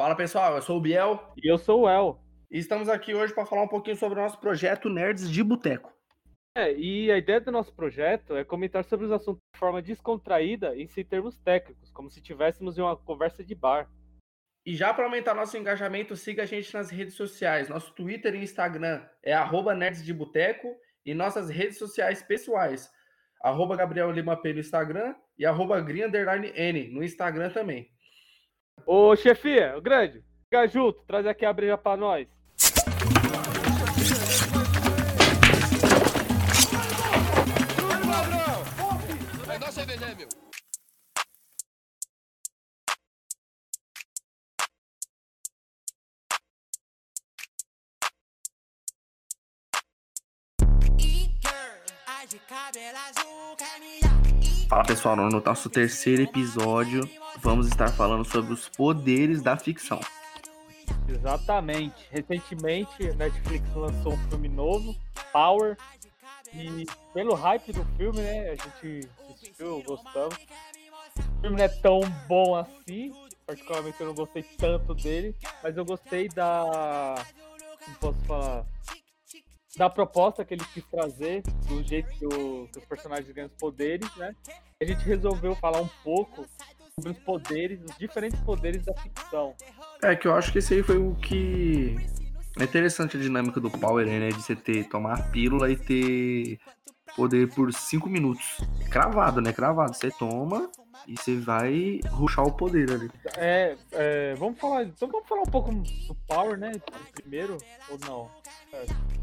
Fala pessoal, eu sou o Biel E eu sou o El. e estamos aqui hoje para falar um pouquinho sobre o nosso projeto Nerds de Boteco. É, e a ideia do nosso projeto é comentar sobre os assuntos de forma descontraída e sem termos técnicos, como se tivéssemos em uma conversa de bar. E já para aumentar nosso engajamento, siga a gente nas redes sociais. Nosso Twitter e Instagram é arroba Nerds de Boteco e nossas redes sociais pessoais, arroba Gabriel Lima P no Instagram e arroba Green Underline N no Instagram também. Ô, chefia, o grande, fica junto, traz aqui a breja pra nós. Vai dar cerveja, meu. Fala pessoal, no nosso terceiro episódio vamos estar falando sobre os poderes da ficção. Exatamente. Recentemente, Netflix lançou um filme novo, Power. E pelo hype do filme, né? A gente assistiu, gostamos. O filme não é tão bom assim. Particularmente eu não gostei tanto dele. Mas eu gostei da. Como posso falar? Da proposta que ele quis trazer, do jeito que, o- que os personagens ganham os poderes, né? A gente resolveu falar um pouco sobre os poderes, os diferentes poderes da ficção. É que eu acho que esse aí foi o que. É interessante a dinâmica do Power, né? De você ter tomar a pílula e ter poder por 5 minutos. Cravado, né? Cravado. Você toma e você vai ruxar o poder ali. É, é, vamos falar. Então vamos falar um pouco do Power, né? Primeiro, ou não?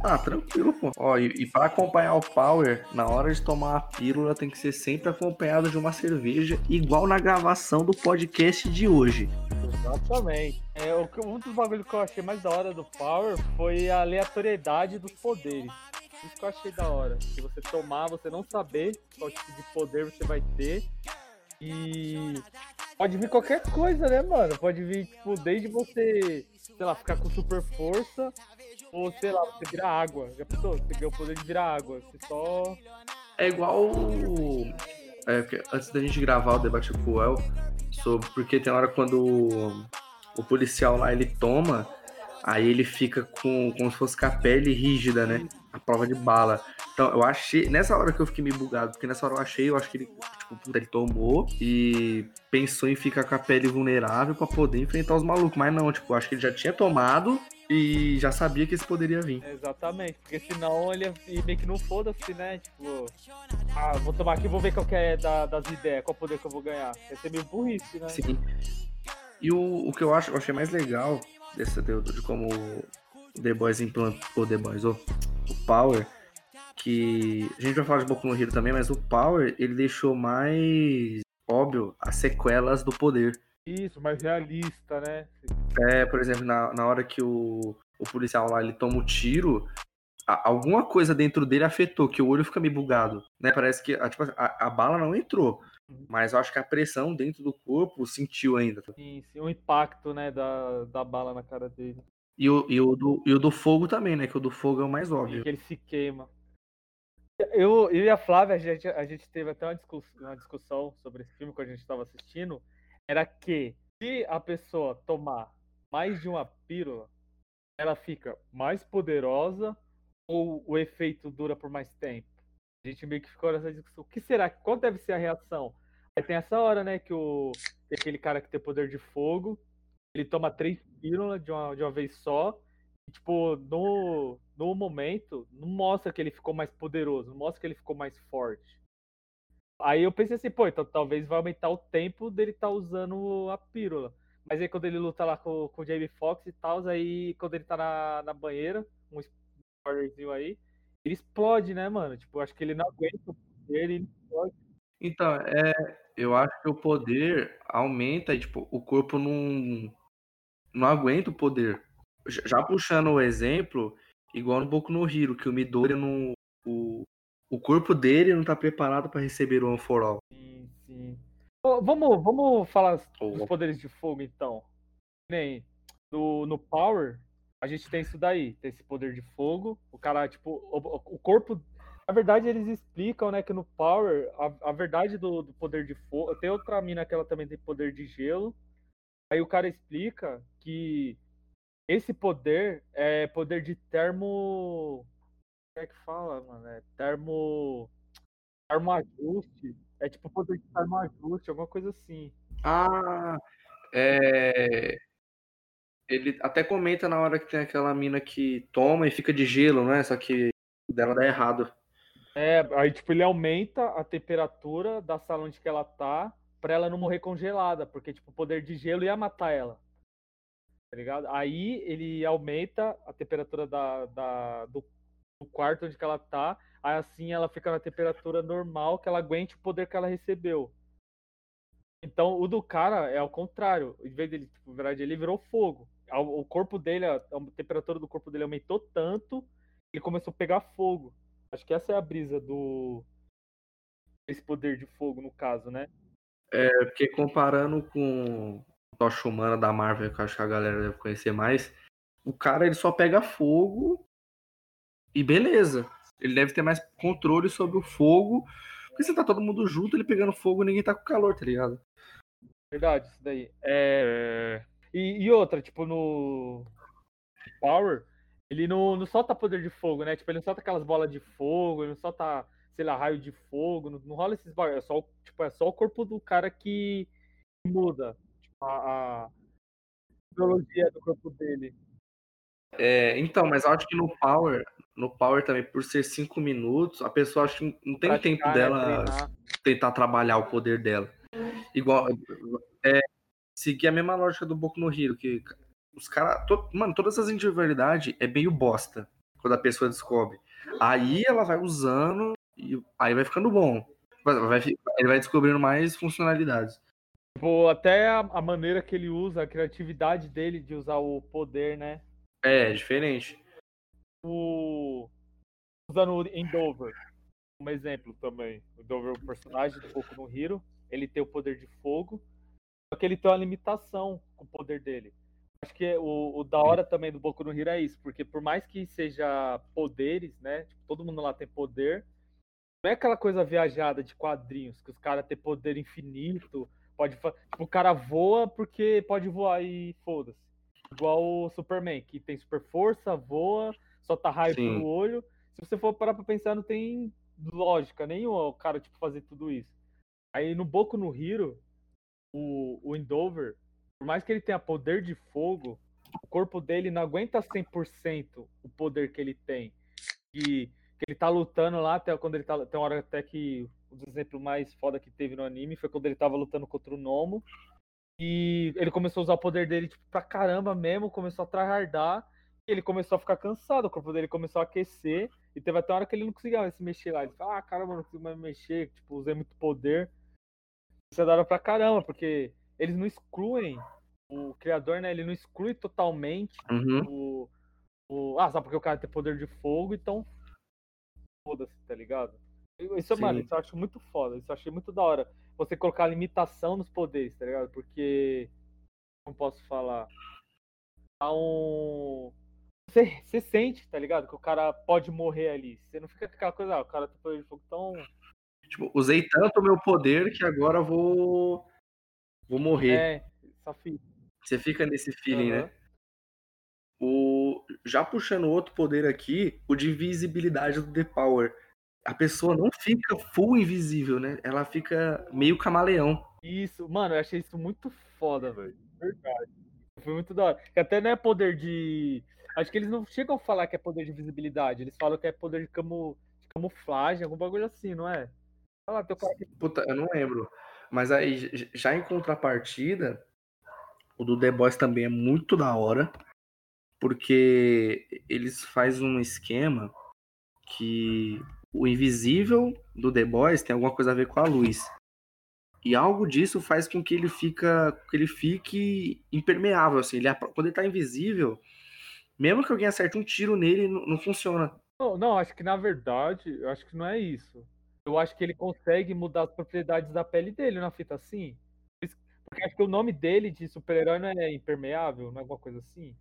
Ah, tranquilo, pô. Ó, e, e para acompanhar o Power, na hora de tomar a pílula, tem que ser sempre acompanhado de uma cerveja, igual na gravação do podcast de hoje. Exatamente. É, um dos bagulhos que eu achei mais da hora do Power foi a aleatoriedade dos poderes. Isso que eu achei da hora. Se você tomar, você não saber qual tipo de poder você vai ter. E pode vir qualquer coisa, né, mano? Pode vir, tipo, desde você, sei lá, ficar com super força, ou sei lá, você virar água. Já pensou? Você ganhou o poder de virar água. Você só. É igual. é, antes da gente gravar o debate com o El, sobre, porque tem hora quando o, o policial lá ele toma, aí ele fica com como se fosse com a pele rígida, né? A prova de bala. Então eu achei. Nessa hora que eu fiquei meio bugado, porque nessa hora eu achei, eu acho que ele, tipo, ele tomou e pensou em ficar com a pele vulnerável pra poder enfrentar os malucos. Mas não, tipo, eu acho que ele já tinha tomado e já sabia que esse poderia vir. Exatamente, porque senão ele ia meio que não foda-se, né? Tipo, ah, vou tomar aqui, vou ver qual que é da- das ideias, qual poder que eu vou ganhar. Ia ser meio burrice, né? Sim. E o, o que eu acho, eu achei mais legal desse de, de como o The Boys implantou o The Boys, ó, o Power, que a gente vai falar de Boku no Hero também, mas o Power ele deixou mais óbvio as sequelas do poder. Isso, mais realista, né? É, por exemplo, na, na hora que o, o policial lá ele toma o tiro, a- alguma coisa dentro dele afetou, que o olho fica meio bugado, né? Parece que a, tipo, a, a bala não entrou, mas eu acho que a pressão dentro do corpo sentiu ainda. Sim, sim, o impacto, né, da, da bala na cara dele. E o, e, o do, e o do fogo também, né? Que o do fogo é o mais óbvio. que ele se queima. Eu, eu e a Flávia, a gente, a gente teve até uma discussão, uma discussão sobre esse filme quando a gente estava assistindo. Era que se a pessoa tomar mais de uma pílula, ela fica mais poderosa ou o efeito dura por mais tempo? A gente meio que ficou nessa discussão. O que será? Qual deve ser a reação? Aí tem essa hora, né, que o aquele cara que tem poder de fogo, ele toma três pílulas de uma, de uma vez só. E, tipo, no, no momento, não mostra que ele ficou mais poderoso, não mostra que ele ficou mais forte. Aí eu pensei assim, pô, então talvez vai aumentar o tempo dele estar usando a pílula. Mas aí quando ele luta lá com, com o Jamie Foxx e tal, aí quando ele tá na, na banheira, um spoilerzinho aí, ele explode, né, mano? Tipo, acho que ele não aguenta o poder ele explode. Então, é, eu acho que o poder aumenta tipo, o corpo não, não aguenta o poder. Já puxando o exemplo, igual no Boku no Hero, que o Midori não. O, o corpo dele não tá preparado pra receber o One for All. Sim, sim. Ô, vamos, vamos falar dos Ou- poderes de fogo, então. Nem no, no Power, a gente tem isso daí. Tem esse poder de fogo. O cara, tipo, o, o corpo. Na verdade, eles explicam, né, que no Power, a, a verdade do, do poder de fogo. Tem outra mina que ela também tem poder de gelo. Aí o cara explica que esse poder é poder de termo. Como é que fala, mano? É termo. Termoajuste. É tipo poder de termoajuste, alguma coisa assim. Ah, é. Ele até comenta na hora que tem aquela mina que toma e fica de gelo, não é? Só que dela dá errado. É, aí tipo, ele aumenta a temperatura da sala onde que ela tá pra ela não morrer congelada, porque tipo, o poder de gelo ia matar ela. Tá ligado? Aí ele aumenta a temperatura da, da, do, do quarto onde ela tá, aí assim ela fica na temperatura normal que ela aguente o poder que ela recebeu. Então o do cara é ao contrário. Em vez dele, tipo, verdade, ele virou fogo. O corpo dele, a temperatura do corpo dele aumentou tanto que ele começou a pegar fogo. Acho que essa é a brisa do. Esse poder de fogo, no caso, né? É, porque comparando com Tocha Humana da Marvel, que eu acho que a galera deve conhecer mais, o cara ele só pega fogo e beleza. Ele deve ter mais controle sobre o fogo. Porque você tá todo mundo junto, ele pegando fogo ninguém tá com calor, tá ligado? Verdade, isso daí. É... E, e outra, tipo, no Power, ele não, não solta poder de fogo, né? Tipo, ele não solta aquelas bolas de fogo, ele não solta, sei lá, raio de fogo, não, não rola esses bagulho. É só, tipo, é só o corpo do cara que muda a, a biologia do corpo dele. É, então, mas eu acho que no Power, no Power também, por ser cinco minutos, a pessoa acho que não tem Praticar, tempo né, dela treinar. tentar trabalhar o poder dela. Igual, é, seguir a mesma lógica do Boku no Hero, que os caras, mano, todas as individualidades é meio bosta quando a pessoa descobre. Aí ela vai usando e aí vai ficando bom. Vai, vai, ele vai descobrindo mais funcionalidades. Tipo, até a, a maneira que ele usa, a criatividade dele de usar o poder, né? É, diferente. O... Usando o Endover como exemplo também. O Endover, o personagem do Boku no Hero, ele tem o poder de fogo, só que ele tem uma limitação com o poder dele. Acho que o, o da hora também do Boku no Hero é isso, porque por mais que seja poderes, né? Tipo, todo mundo lá tem poder, não é aquela coisa viajada de quadrinhos, que os caras têm poder infinito, pode tipo, o cara voa porque pode voar e foda-se. Igual o Superman, que tem super força, voa, solta raio Sim. pelo olho. Se você for parar pra pensar, não tem lógica nenhuma o cara tipo, fazer tudo isso. Aí no Boku no Hero, o, o Endover, por mais que ele tenha poder de fogo, o corpo dele não aguenta 100% o poder que ele tem. E que ele tá lutando lá, até quando ele tá. Tem uma hora até que o exemplo mais foda que teve no anime foi quando ele tava lutando contra o Nomo. E ele começou a usar o poder dele tipo, pra caramba mesmo, começou a tryhardar. E ele começou a ficar cansado, o corpo dele começou a aquecer. E teve até uma hora que ele não conseguia mais se mexer lá. Ele falou, ah, caramba, não consigo mais me mexer, tipo, usei muito poder. Isso é da hora pra caramba, porque eles não excluem, o criador, né, ele não exclui totalmente Uhum. o, o. Ah, só porque o cara tem poder de fogo, então. Foda-se, tá ligado? Isso, Sim. mano, isso eu acho muito foda. Isso eu achei muito da hora. Você colocar limitação nos poderes, tá ligado? Porque. Não posso falar. Dá um. Você, você sente, tá ligado? Que o cara pode morrer ali. Você não fica com aquela coisa, ah, o cara tem poder de fogo, então. Tipo, usei tanto o meu poder que agora vou. Vou morrer. É, só fica. Você fica nesse feeling, Aham. né? O... Já puxando outro poder aqui, o de visibilidade do The Power. A pessoa não fica full invisível, né? Ela fica meio camaleão. Isso, mano, eu achei isso muito foda, velho. Verdade. Foi muito da hora. Que até não é poder de. Acho que eles não chegam a falar que é poder de visibilidade. Eles falam que é poder de, camu... de camuflagem, algum bagulho assim, não é? Olha lá, teu cara Puta, eu não lembro. Mas aí, já em contrapartida, o do The Boys também é muito da hora. Porque eles fazem um esquema que o invisível do The Boys tem alguma coisa a ver com a luz. E algo disso faz com que ele fica, que ele fique impermeável, assim. Ele, quando ele tá invisível, mesmo que alguém acerte um tiro nele, não, não funciona. Não, não, acho que na verdade, eu acho que não é isso. Eu acho que ele consegue mudar as propriedades da pele dele na fita assim. Porque acho que o nome dele de super-herói não é impermeável, não é alguma coisa assim.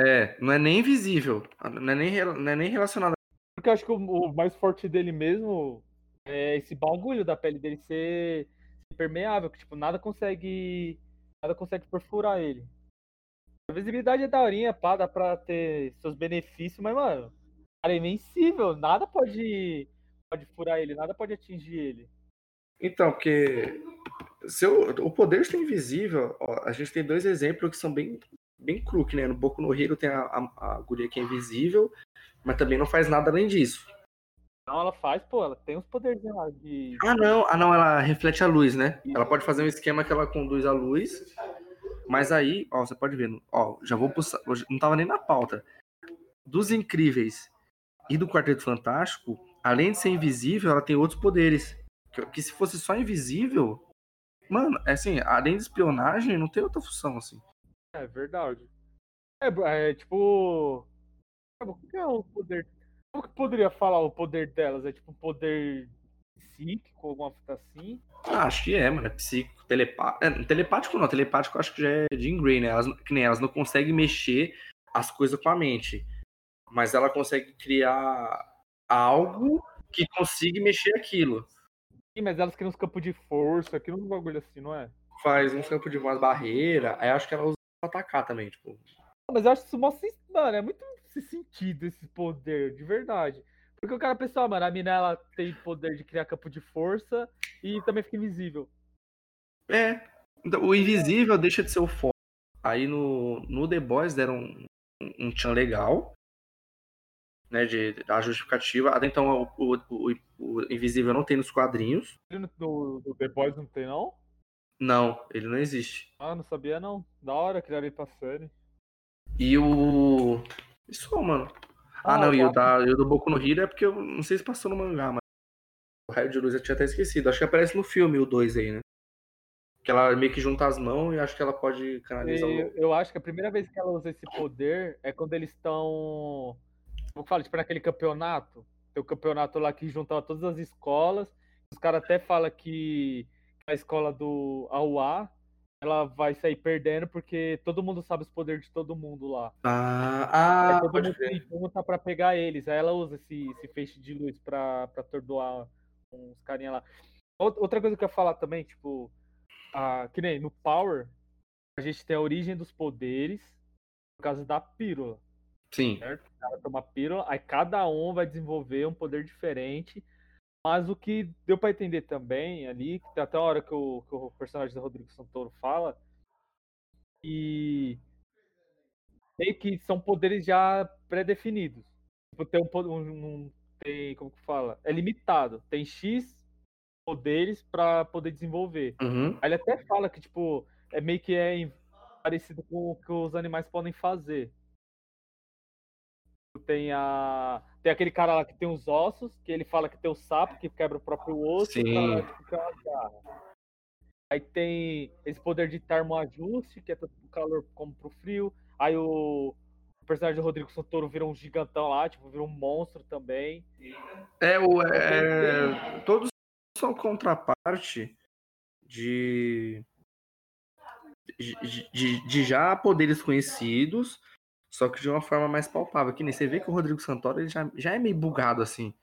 É, não é nem invisível, não é nem, não é nem relacionado. Porque eu acho que o, o mais forte dele mesmo é esse bagulho da pele dele ser impermeável, que tipo, nada consegue nada consegue perfurar ele. A visibilidade é daorinha, pá, dá pra ter seus benefícios, mas, mano, cara é invencível, nada pode, pode furar ele, nada pode atingir ele. Então, porque se o, poder está invisível, ó, a gente tem dois exemplos que são bem, bem crook, né? No Boku no Hero tem a, a, a guria que é invisível, mas também não faz nada além disso. Não, ela faz, pô, ela tem uns poderes de. Ah, não, ah, não, ela reflete a luz, né? Ela pode fazer um esquema que ela conduz a luz, mas aí, ó, você pode ver, ó, já vou pulsar, não tava nem na pauta. Dos Incríveis e do Quarteto Fantástico, além de ser invisível, ela tem outros poderes. Que, que se fosse só invisível, mano, é assim, além de espionagem, não tem outra função, assim. É verdade. É, é tipo. O que é o poder como que poderia falar o poder delas? É tipo um poder psíquico, alguma coisa assim? Ah, acho que é, mano. É psíquico, telepático. É, telepático não, telepático acho que já é Jean Grey, né? Elas, que nem elas não conseguem mexer as coisas com a mente. Mas ela consegue criar algo que consiga mexer aquilo. Sim, mas elas criam uns campos de força, aquilo um bagulho assim, não é? Faz uns campos de umas barreiras. Aí acho que ela usa pra atacar também, tipo. Mas eu acho isso mostra, mano, é muito esse sentido, esse poder, de verdade. Porque o cara pensa, ah, mano, a mina ela tem poder de criar campo de força e também fica invisível. É. Então, o invisível deixa de ser o foco. Aí no, no The Boys deram um, um tchan legal. Né, de, a justificativa. Até então o, o, o, o, Invisível não tem nos quadrinhos. No, no The Boys não tem, não? Não, ele não existe. Ah, não sabia não. Da hora criar ele pra série. E o. Isso, mano. Ah, ah não, e o, da, e o do Boku no Hero é porque eu não sei se passou no mangá, mas o raio de luz eu tinha até esquecido. Acho que aparece no filme o 2 aí, né? Que ela meio que junta as mãos e acho que ela pode canalizar eu, eu acho que a primeira vez que ela usa esse poder é quando eles estão. Como que fala? Tipo, naquele campeonato. Tem o campeonato lá que juntava todas as escolas. Os caras até falam que a escola do AUA ela vai sair perdendo porque todo mundo sabe os poderes de todo mundo lá. Ah, ah todo mundo se junta pra pegar eles. Aí ela usa esse, esse feixe de luz pra, pra atordoar uns carinha lá. Outra coisa que eu ia falar também, tipo, a, que nem no Power, a gente tem a origem dos poderes por causa da pílula. Sim. Certo? Ela toma pílula, aí cada um vai desenvolver um poder diferente mas o que deu para entender também ali, até a hora que o, que o personagem do Rodrigo Santoro fala, e meio que são poderes já pré-definidos. Tipo, tem um, um, tem, como que fala? É limitado. Tem X poderes para poder desenvolver. Uhum. Aí ele até fala que, tipo, é meio que é parecido com o que os animais podem fazer. Tem a tem aquele cara lá que tem os ossos, que ele fala que tem o sapo que quebra o próprio osso. Sim. Aí tem esse poder de termoajuste, que é tanto pro calor como pro frio. Aí o, o personagem do Rodrigo Santoro vira um gigantão lá, tipo, vira um monstro também. É, o, é, todos são contraparte de, de, de, de já poderes conhecidos só que de uma forma mais palpável. Que nem você vê que o Rodrigo Santoro ele já, já é meio bugado assim.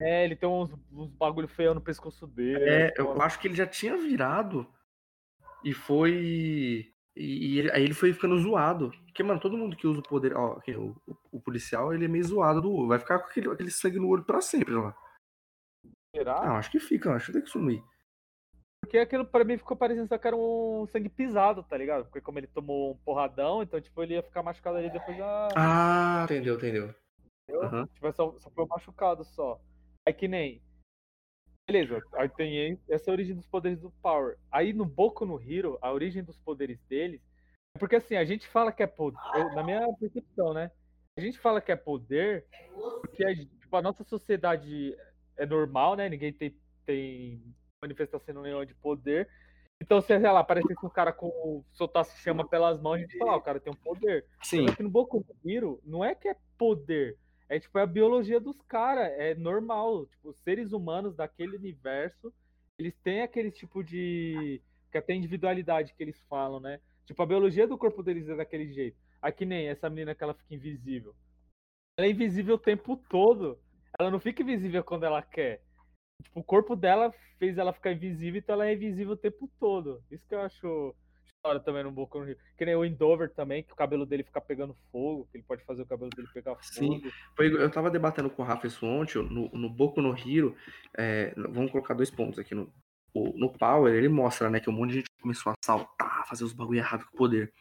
É, ele tem uns, uns bagulho feio no pescoço dele. É, né? eu acho que ele já tinha virado e foi. E, e aí ele foi ficando zoado. Porque, mano, todo mundo que usa o poder. Ó, o, o, policial, ele é meio zoado do. Vai ficar com aquele, aquele sangue no olho pra sempre lá. Será? Ah, acho que fica, acho que tem que sumir. Porque aquilo pra mim ficou parecendo só que era um sangue pisado, tá ligado? Porque como ele tomou um porradão, então, tipo, ele ia ficar machucado ali depois já. Ah, entendeu, entendeu. entendeu? Uhum. Tipo, só, só foi machucado só. É que nem. Beleza, aí tem essa é a origem dos poderes do Power. Aí no Boku no Hero, a origem dos poderes deles. É porque assim, a gente fala que é poder. Na minha percepção, né? A gente fala que é poder porque a, tipo, a nossa sociedade é normal, né? Ninguém tem, tem manifestação nenhuma de poder. Então, se, sei lá, aparecesse um cara com soltasse chama pelas mãos, a gente fala, ah, o cara tem um poder. Sim. Só que no Boku no Hero, não é que é poder. É tipo, é a biologia dos caras. É normal. Tipo, os seres humanos daquele universo, eles têm aquele tipo de. que até individualidade que eles falam, né? Tipo, a biologia do corpo deles é daquele jeito. Aqui nem essa menina que ela fica invisível. Ela é invisível o tempo todo. Ela não fica invisível quando ela quer. Tipo, o corpo dela fez ela ficar invisível, então ela é invisível o tempo todo. Isso que eu acho hora também no Boku no Rio. Que nem o Endover também, que o cabelo dele fica pegando fogo, que ele pode fazer o cabelo dele pegar fogo. Sim. Eu tava debatendo com o Rafa isso ontem, no, no Boku no Hero, é, vamos colocar dois pontos aqui no, o- no Power, ele mostra, né, que um monte de gente começou a assaltar, fazer os bagulho errado com o poder.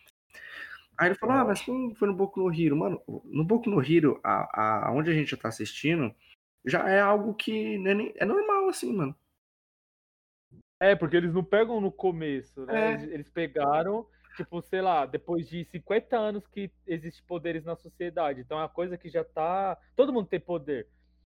Aí ele falou, ah, mas como foi no Boku no Hero? Mano, no Boku no Hero, a, a, onde a gente tá assistindo, já é algo que é, nem- é normal, assim, mano. É, porque eles não pegam no começo, né? É. Eles, eles pegaram, tipo, sei lá, depois de 50 anos que existe poderes na sociedade. Então é uma coisa que já tá. Todo mundo tem poder.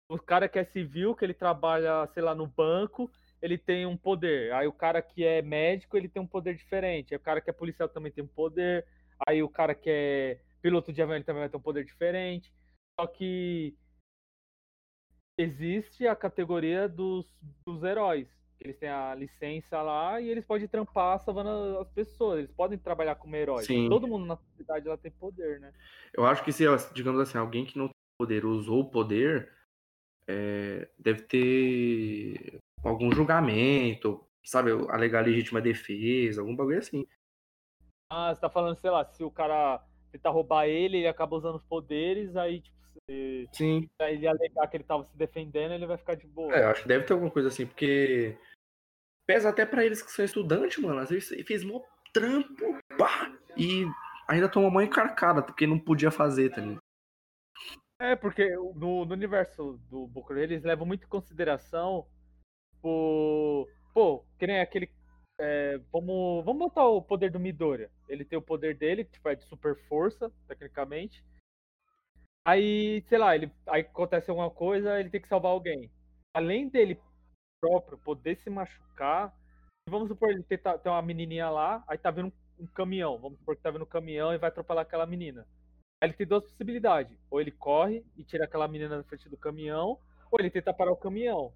O cara que é civil, que ele trabalha, sei lá, no banco, ele tem um poder. Aí o cara que é médico, ele tem um poder diferente. Aí o cara que é policial também tem um poder. Aí o cara que é piloto de avião, ele também vai ter um poder diferente. Só que existe a categoria dos, dos heróis. Eles têm a licença lá e eles podem trampar salvando as pessoas. Eles podem trabalhar como heróis. Sim. Todo mundo na sociedade lá tem poder, né? Eu acho que se, digamos assim, alguém que não tem poder usou o poder, é, deve ter algum julgamento, sabe, alegar legítima defesa, algum bagulho assim. Ah, você tá falando, sei lá, se o cara tentar roubar ele, ele acaba usando os poderes, aí, tipo, se Sim. ele alegar que ele tava se defendendo, ele vai ficar de boa. É, eu acho que deve ter alguma coisa assim, porque pesa até pra eles que são estudantes, mano. Às vezes fez mó trampo, pá, e ainda toma mãe encarcada, porque não podia fazer, tá ligado? É, porque no, no universo do Hero, eles levam muito em consideração o. Pô, que nem aquele. é, vamos, vamos botar o poder do Midoriya. Ele tem o poder dele, que tipo, é de super força, tecnicamente. Aí, sei lá, ele, aí acontece alguma coisa, ele tem que salvar alguém. Além dele próprio poder se machucar, vamos supor, ele tem, tem uma menininha lá, aí tá vindo um, caminhão. Vamos supor que tá vindo um caminhão e vai atropelar aquela menina. Aí ele tem duas possibilidades. Ou ele corre e tira aquela menina da frente do caminhão, ou ele tenta parar o caminhão.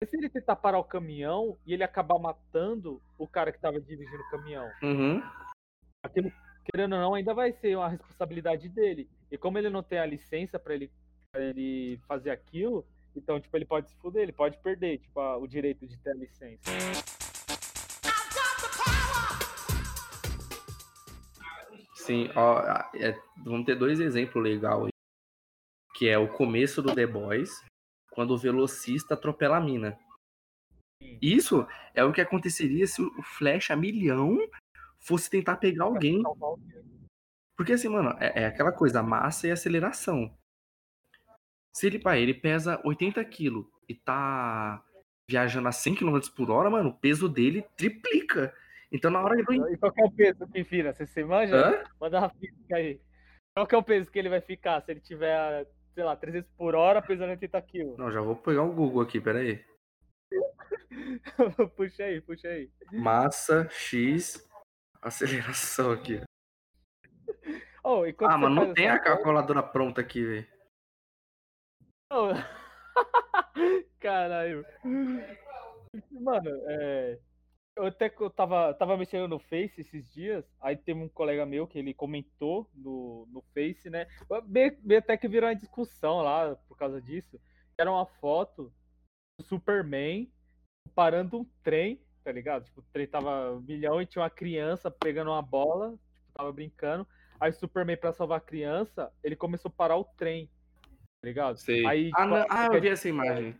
Mas se ele tentar parar o caminhão e ele acabar matando o cara que tava dirigindo o caminhão, Uhum. aquilo, querendo ou não, ainda vai ser uma responsabilidade dele. E como ele não tem a licença pra ele, pra ele fazer aquilo, então, tipo, ele pode se fuder, ele pode perder, tipo, a- o direito de ter a licença. Sim, ó, é, vamos ter dois exemplos legais aí. Que é o começo do The Boys, quando o velocista atropela a mina. Sim. Isso é o que aconteceria se o Flash a milhão fosse tentar pegar alguém. Porque assim, mano, é, é aquela coisa, massa e aceleração. Se ele, pá, ele pesa 80 quilos e tá viajando a 100 km por hora, mano, o peso dele triplica. Então na hora do... E qual que é o peso que vira? Você se manja? Hã? Manda uma física aí. Qual que é o peso que ele vai ficar se ele tiver, sei lá, 300 por hora pesando 80 quilos? Não, já vou pegar o Google aqui, peraí. puxa aí, puxa aí. Massa X aceleração aqui. Oh, Ah, mano, não tem a calculadora pronta aqui, velho. Não. Caralho. Mano, é. Eu até eu tava, tava mexendo no Face esses dias, aí teve um colega meu que ele comentou no, no Face, né? Meio, meio até que virou uma discussão lá por causa disso. Era uma foto do Superman parando um trem, tá ligado? Tipo, o trem tava um milhão e tinha uma criança pegando uma bola, tipo, tava brincando. Aí o Superman, pra salvar a criança, ele começou a parar o trem, tá ligado? Sei. Aí, ah, tipo, não- ah, eu vi essa imagem.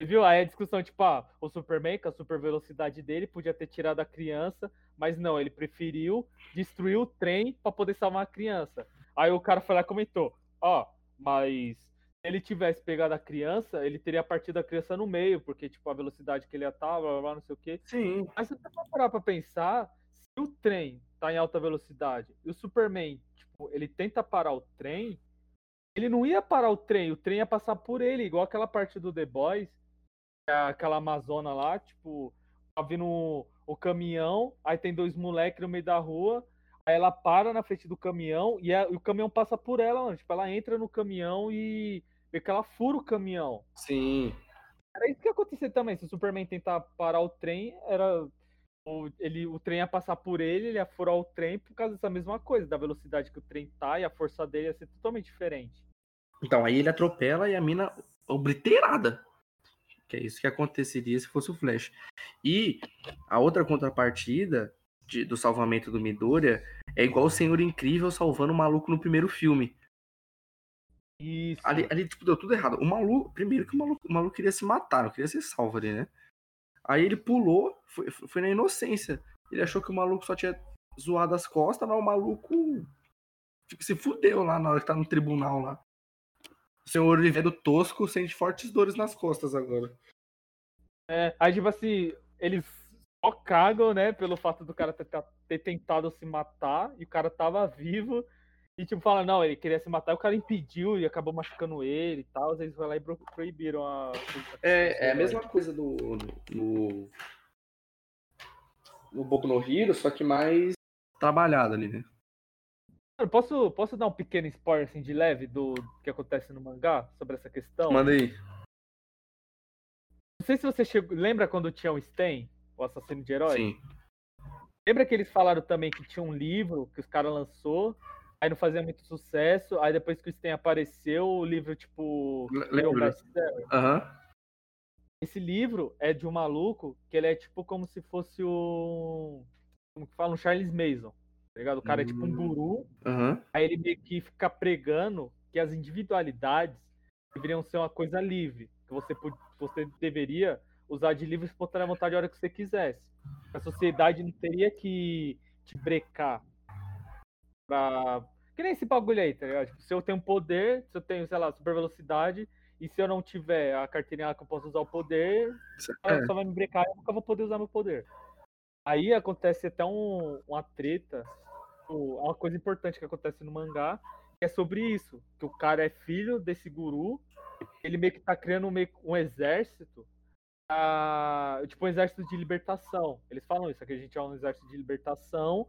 Viu? Aí a discussão, tipo, ah, o Superman, com a super velocidade dele, podia ter tirado a criança, mas não, ele preferiu destruir o trem pra poder salvar a criança. Aí o cara foi lá e comentou, ó, mas se ele tivesse pegado a criança, ele teria partido a criança no meio, porque, tipo, a velocidade que ele ia estar, blá, blá, blá, não sei o quê. Sim. Mas se você for parar pra pensar, se o trem tá em alta velocidade e o Superman, tipo, ele tenta parar o trem, ele não ia parar o trem, o trem ia passar por ele, igual aquela parte do The Boys, é aquela Amazona lá, tipo, tá vindo o, o caminhão, aí tem dois moleques no meio da rua, aí ela para na frente do caminhão e, a- e o caminhão passa por ela, mano. Tipo, ela entra no caminhão e vê que ela fura o caminhão. Sim. Era isso que ia acontecer também. Se o Superman tentar parar o trem, era. O, ele, o trem ia passar por ele, ele ia furar o trem por causa dessa mesma coisa, da velocidade que o trem tá e a força dele ia ser totalmente diferente. Então, aí ele atropela e a mina obliterada. Que é isso que aconteceria se fosse o Flash. E a outra contrapartida de- do salvamento do Midoriya é igual o Senhor Incrível salvando o maluco no primeiro filme. Isso. Ali, ali tipo, deu tudo errado. O maluco, primeiro que o maluco, o maluco queria se matar, não queria ser salvo ali, né? Aí ele pulou, foi, foi na inocência. Ele achou que o maluco só tinha zoado as costas, mas o maluco se fudeu lá na hora que tá no tribunal lá. O senhor Oliveira Tosco sente fortes dores nas costas agora. É, aí, tipo assim, eles só cagam, né, pelo fato do cara ter, ter tentado se matar e o cara tava vivo. E, tipo, fala, não, ele queria se matar, o cara impediu e acabou machucando ele e tal. Eles foram lá e pro- proibiram a. É, é a mesma coisa do. No. No Boku no Hero, só que mais trabalhado ali, né? Posso, posso dar um pequeno spoiler assim de leve do que acontece no mangá sobre essa questão? Manda aí. Não sei se você chegou, lembra quando tinha o Sten, o assassino de herói? Sim. Lembra que eles falaram também que tinha um livro que os caras lançou, aí não fazia muito sucesso, aí depois que o Sten apareceu, o livro, tipo, lembro. best-seller. Aham. Esse livro é de um maluco que ele é tipo como se fosse um. Como que fala? Um Charles Mason. Tá ligado? O cara é tipo um Hum. guru, Aham. aí ele meio que fica pregando que as individualidades deveriam ser uma coisa livre. Que você, você deveria usar de livre e espontânea vontade a hora que você quisesse. A sociedade não teria que te brecar pra. Que nem esse bagulho aí, tá ligado? Tipo, se eu tenho poder, se eu tenho, sei lá, super velocidade, e se eu não tiver a carteirinha lá que eu posso usar o poder, É. ela só vai me brecar e eu nunca vou poder usar meu poder. Aí acontece até um, uma treta, uma coisa importante que acontece no mangá, que é sobre isso, que o cara é filho desse guru, ele meio que tá criando meio que um exército, ah, tipo um exército de libertação. Eles falam isso, que a gente é um exército de libertação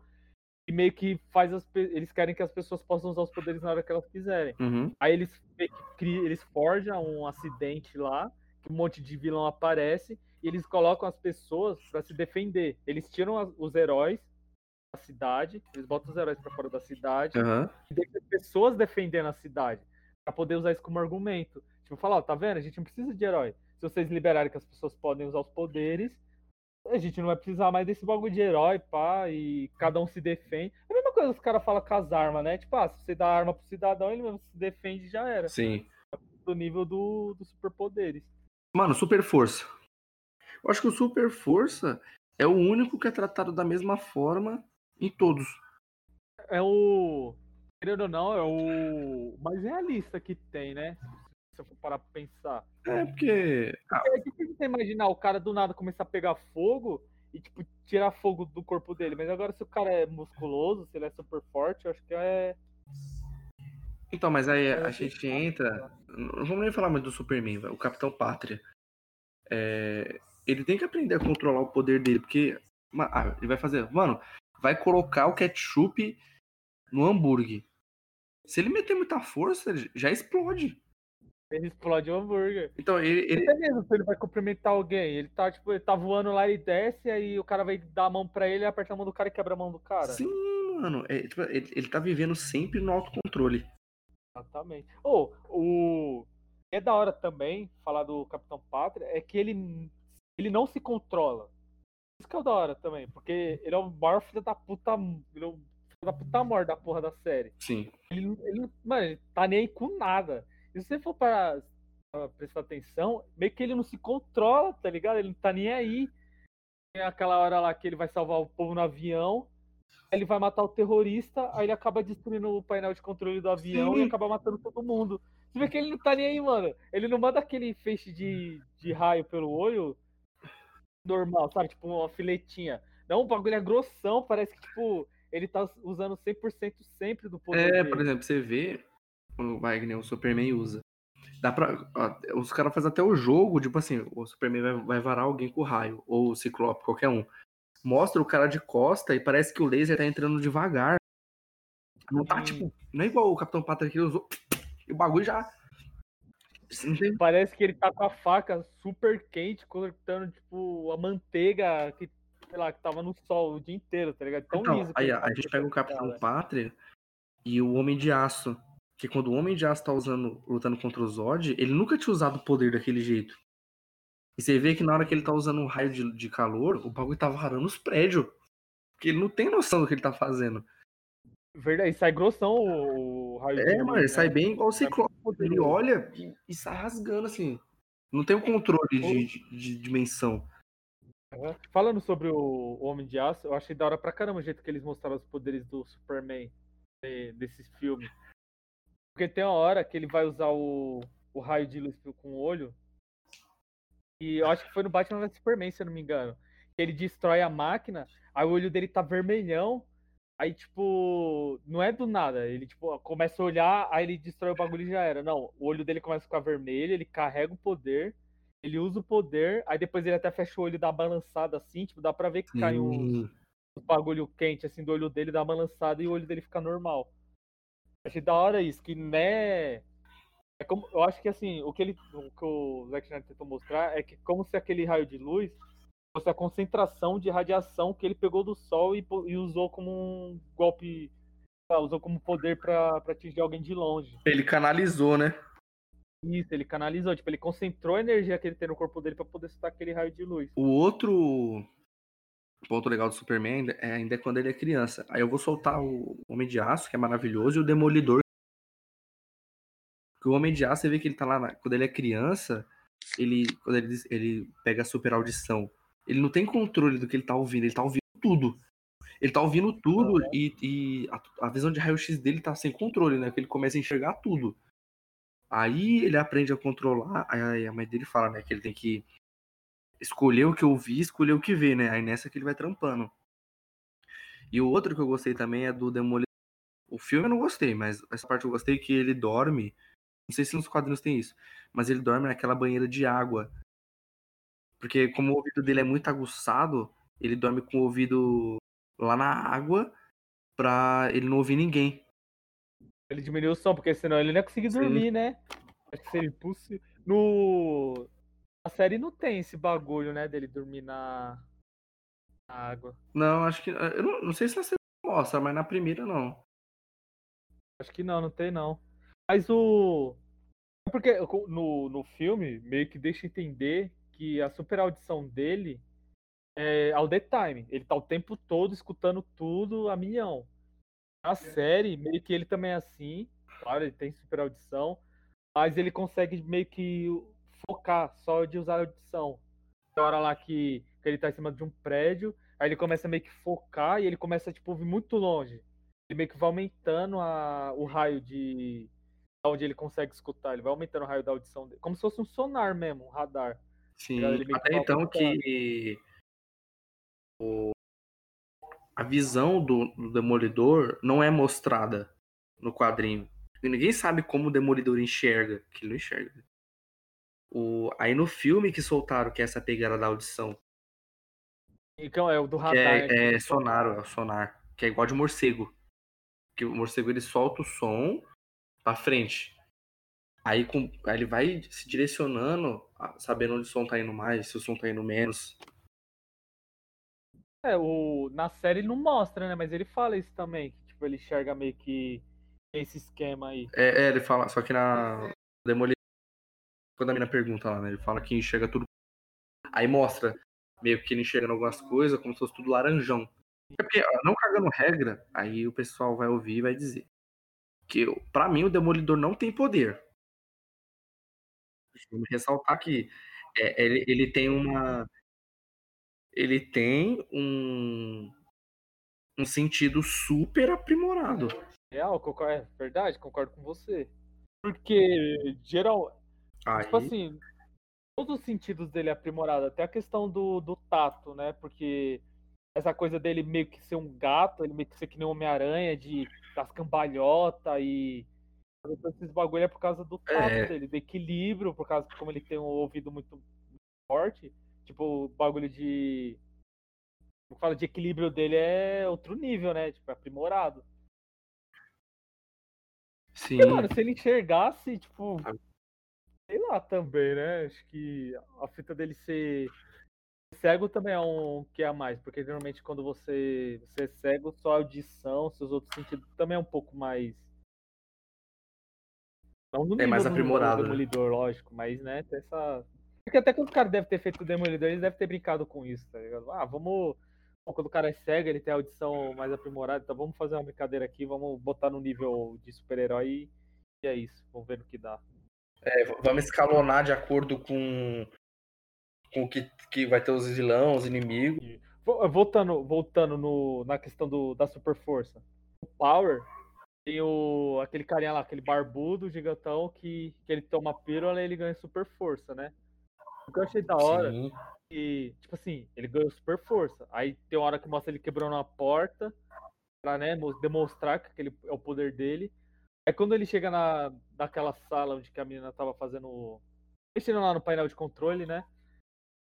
e meio que faz as, eles querem que as pessoas possam usar os poderes na hora que elas quiserem. Uhum. Aí eles criam, eles forjam um acidente lá, que um monte de vilão aparece, e eles colocam as pessoas pra se defender. Eles tiram as- os heróis da cidade, eles botam os heróis pra fora da cidade, Aham. e deixam as pessoas defendendo a cidade, pra poder usar isso como argumento. Tipo, falar, ó, tá vendo? A gente não precisa de herói. Se vocês liberarem que as pessoas podem usar os poderes, a gente não vai precisar mais desse bagulho de herói, pá, e cada um se defende. É a mesma coisa que os caras falam com as armas, né? Tipo, ah, se você dá arma pro cidadão, ele mesmo se defende e já era. Sim. Do nível do, dos superpoderes. Mano, super força. Eu acho que o super força é o único que é tratado da mesma forma em todos. É o. Querendo ou não, é o mais realista que tem, né? Se eu for parar pra pensar. É porque. ah, É difícil você imaginar o cara do nada começar a pegar fogo e, tipo, tirar fogo do corpo dele. Mas agora, se o cara é musculoso, se ele é super forte, eu acho que é. Então, mas aí Eu a gente entra. Não vamos nem falar mais do Superman, o Capitão Pátria. É, Ele tem que aprender a controlar o poder dele, porque. ah, ele vai fazer. Mano, vai colocar o ketchup no hambúrguer. Se ele meter muita força, já explode. Ele explode o hambúrguer. Então, ele. ele- Até mesmo se ele vai cumprimentar alguém. Ele tá, tipo, ele tá voando lá e desce, aí o cara vai dar a mão pra ele, aperta a mão do cara e quebra a mão do cara. Sim, mano. é, tipo, ele, ele tá vivendo sempre no autocontrole. Exatamente. Ou, o. É da hora também falar do Capitão Pátria, é que ele, ele não se controla. Isso que é o da hora também, porque ele é o maior filho da puta. Ele é o filho da puta maior da porra da série. Sim. Ele, ele, mano, ele tá nem aí com nada. E se você for para prestar atenção, meio que ele não se controla, tá ligado? Ele não tá nem aí. Tem aquela hora lá que ele vai salvar o povo no avião, ele vai matar o terrorista, aí ele acaba destruindo o painel de controle do avião Sim. e acaba matando todo mundo. Você vê que ele não tá nem aí, mano. Ele não manda aquele feixe de, de raio pelo olho normal, sabe? Tipo uma filetinha. Não, o bagulho é grossão, parece que, tipo, ele tá usando 100% sempre do poder É, dele. por exemplo, você vê o Wagner, o Superman usa. Dá pra, ó, os caras fazem até o jogo, tipo assim, o Superman vai, vai varar alguém com raio, ou o Ciclope, qualquer um. Mostra o cara de costa e parece que o laser tá entrando devagar. Não tá, Hum. tipo, não é igual o Capitão Pátria que usou. E o bagulho já. Parece que ele tá com a faca super quente, cortando, tipo, a manteiga que, sei lá, que tava no sol o dia inteiro, tá ligado? Tão Então, liso aí, a tá gente pega o Capitão. Pátria e o Homem de Aço. Que quando o Homem de Aço tá usando, lutando contra o Zod, ele nunca tinha usado o poder daquele jeito. E você vê que na hora que ele tá usando um raio de, de calor, o bagulho tá varando os prédios. Porque ele não tem noção do que ele tá fazendo. Verdade, sai grossão o, o raio de É, mano, ele né? sai bem igual o Ciclope. Ele olha e, e sai rasgando, assim. Não tem o controle de, de- de dimensão. Falando sobre o, Homem de Aço, eu achei da hora pra caramba o jeito que eles mostraram os poderes do Superman eh, desse filme. Porque tem uma hora que ele vai usar o, o raio de luz com o olho. E eu acho que foi no Batman vs Superman, se eu não me engano. Que ele destrói a máquina, aí o olho dele tá vermelhão. Aí, tipo, não é do nada. Ele, tipo, começa a olhar, aí ele destrói o bagulho e já era. Não, o olho dele começa a ficar vermelho, ele carrega o poder, ele usa o poder, aí depois ele até fecha o olho e dá uma balançada assim, tipo, dá pra ver que cai um Sim. bagulho quente assim do olho dele, dá uma balançada e o olho dele fica normal. Achei da hora isso, que né. É como, eu acho que assim, o que, ele, o que o Zack Snyder tentou mostrar é que como se aquele raio de luz fosse a concentração de radiação que ele pegou do sol e, e usou como um golpe, usou como poder pra pra atingir alguém de longe. Ele canalizou, né? Isso, ele canalizou, tipo, ele concentrou a energia que ele tem no corpo dele pra poder soltar aquele raio de luz. O outro ponto legal do Superman é, ainda é quando ele é criança. Aí eu vou soltar o Homem de Aço, que é maravilhoso, e o Demolidor. Porque o Homem de Aço, você vê que ele tá lá, na- quando ele é criança, ele, quando ele, diz- ele pega a super audição, ele não tem controle do que ele tá ouvindo, ele tá ouvindo tudo. Ele tá ouvindo tudo e, e a, a visão de raio-x dele tá sem controle, né? Porque ele começa a enxergar tudo. Aí ele aprende a controlar, aí a mãe dele fala, né, que ele tem que escolher o que ouvir, escolher o que ver, né? Aí nessa que ele vai trampando. E o outro que eu gostei também é do Demolidor. O filme eu não gostei, mas essa parte eu gostei que ele dorme. Não sei se nos quadrinhos tem isso, mas ele dorme naquela banheira de água. Porque como o ouvido dele é muito aguçado, ele dorme com o ouvido lá na água pra ele não ouvir ninguém. Ele diminuiu o som, porque senão ele não ia conseguir Sim. dormir, né? Acho que seria impossível. No... Na série não tem esse bagulho, né? Dele dormir na, na água. Não, acho que. Eu não, não sei se na segunda mostra, mas na primeira não. Acho que não, não tem não. Mas o. É Porque no, no filme meio que deixa entender que a super audição dele é ao the time. Ele tá o tempo todo escutando tudo a milhão. Na série, meio que ele também é assim. Claro, ele tem super audição. Mas ele consegue meio que focar só de usar a audição. Tem hora lá que, que ele tá em cima de um prédio. Aí ele começa meio que focar e ele começa tipo, a ouvir muito longe. Ele meio que vai aumentando a, o raio de. onde ele consegue escutar. Ele vai aumentando o raio da audição dele. Como se fosse um sonar mesmo, um radar. Sim, até então que o- a visão do, do Demolidor não é mostrada no quadrinho. E ninguém sabe como o Demolidor enxerga, que ele não enxerga. O, aí no filme que soltaram, que é essa pegada da audição, Então é o do que radar. né, é, é sonar, é o sonar, que é igual de morcego. Que o morcego ele solta o som pra frente. Aí, com, aí ele vai se direcionando, sabendo onde o som tá indo mais, se o som tá indo menos. É, o, na série ele não mostra, né? Mas ele fala isso também. Que, tipo, ele enxerga meio que esse esquema aí. É, é, ele fala, só que na Demolidor, quando a mina pergunta lá, né, ele fala que enxerga tudo. Aí mostra meio que ele enxergando algumas coisas como se fosse tudo laranjão. É porque, não cagando regra, aí o pessoal vai ouvir e vai dizer que, pra mim, o Demolidor não tem poder. Deixa eu ressaltar que é, ele, ele tem uma. Ele tem um. Um sentido super aprimorado. Real, concordo, é verdade, concordo com você. Porque, geral, Aí, tipo assim, todos os sentidos dele é aprimorado, até a questão do, do tato, né? Porque essa coisa dele meio que ser um gato, ele meio que ser que nem um Homem-Aranha, de das cambalhotas e esses bagulho é por causa do tato É. dele, do equilíbrio, por causa que como ele tem um ouvido muito forte, tipo, o bagulho de. Como fala de equilíbrio dele é outro nível, né? Tipo, é aprimorado. sim. Porque, mano, se ele enxergasse, tipo. Sei lá também, né? Acho que a fita dele ser cego também é um que é a mais, porque geralmente quando você, você é cego, sua audição, seus outros sentidos também é um pouco mais. Não no É mais do aprimorado, né? Demolidor, lógico, mas né, tem essa. Porque até quando os caras devem ter feito o Demolidor, eles devem ter brincado com isso, tá ligado? Ah, vamos, quando o cara é cego, ele tem a audição mais aprimorada, então vamos fazer uma brincadeira aqui, vamos botar no nível de super-herói e é isso, vamos ver no que dá. É, vamos escalonar de acordo com, com o que, que vai ter os vilão, os inimigos. Voltando, voltando no, na questão do, da super força. O Power tem o, aquele carinha lá, aquele barbudo gigantão que, que ele toma pílula e ele ganha super força, né? O que eu achei da hora Sim. que, tipo assim, ele ganhou super força. Aí tem uma hora que mostra ele quebrando a porta pra né, demonstrar que aquele é o poder dele. Aí quando ele chega na, naquela sala onde a menina tava fazendo. mexendo lá no painel de controle, né?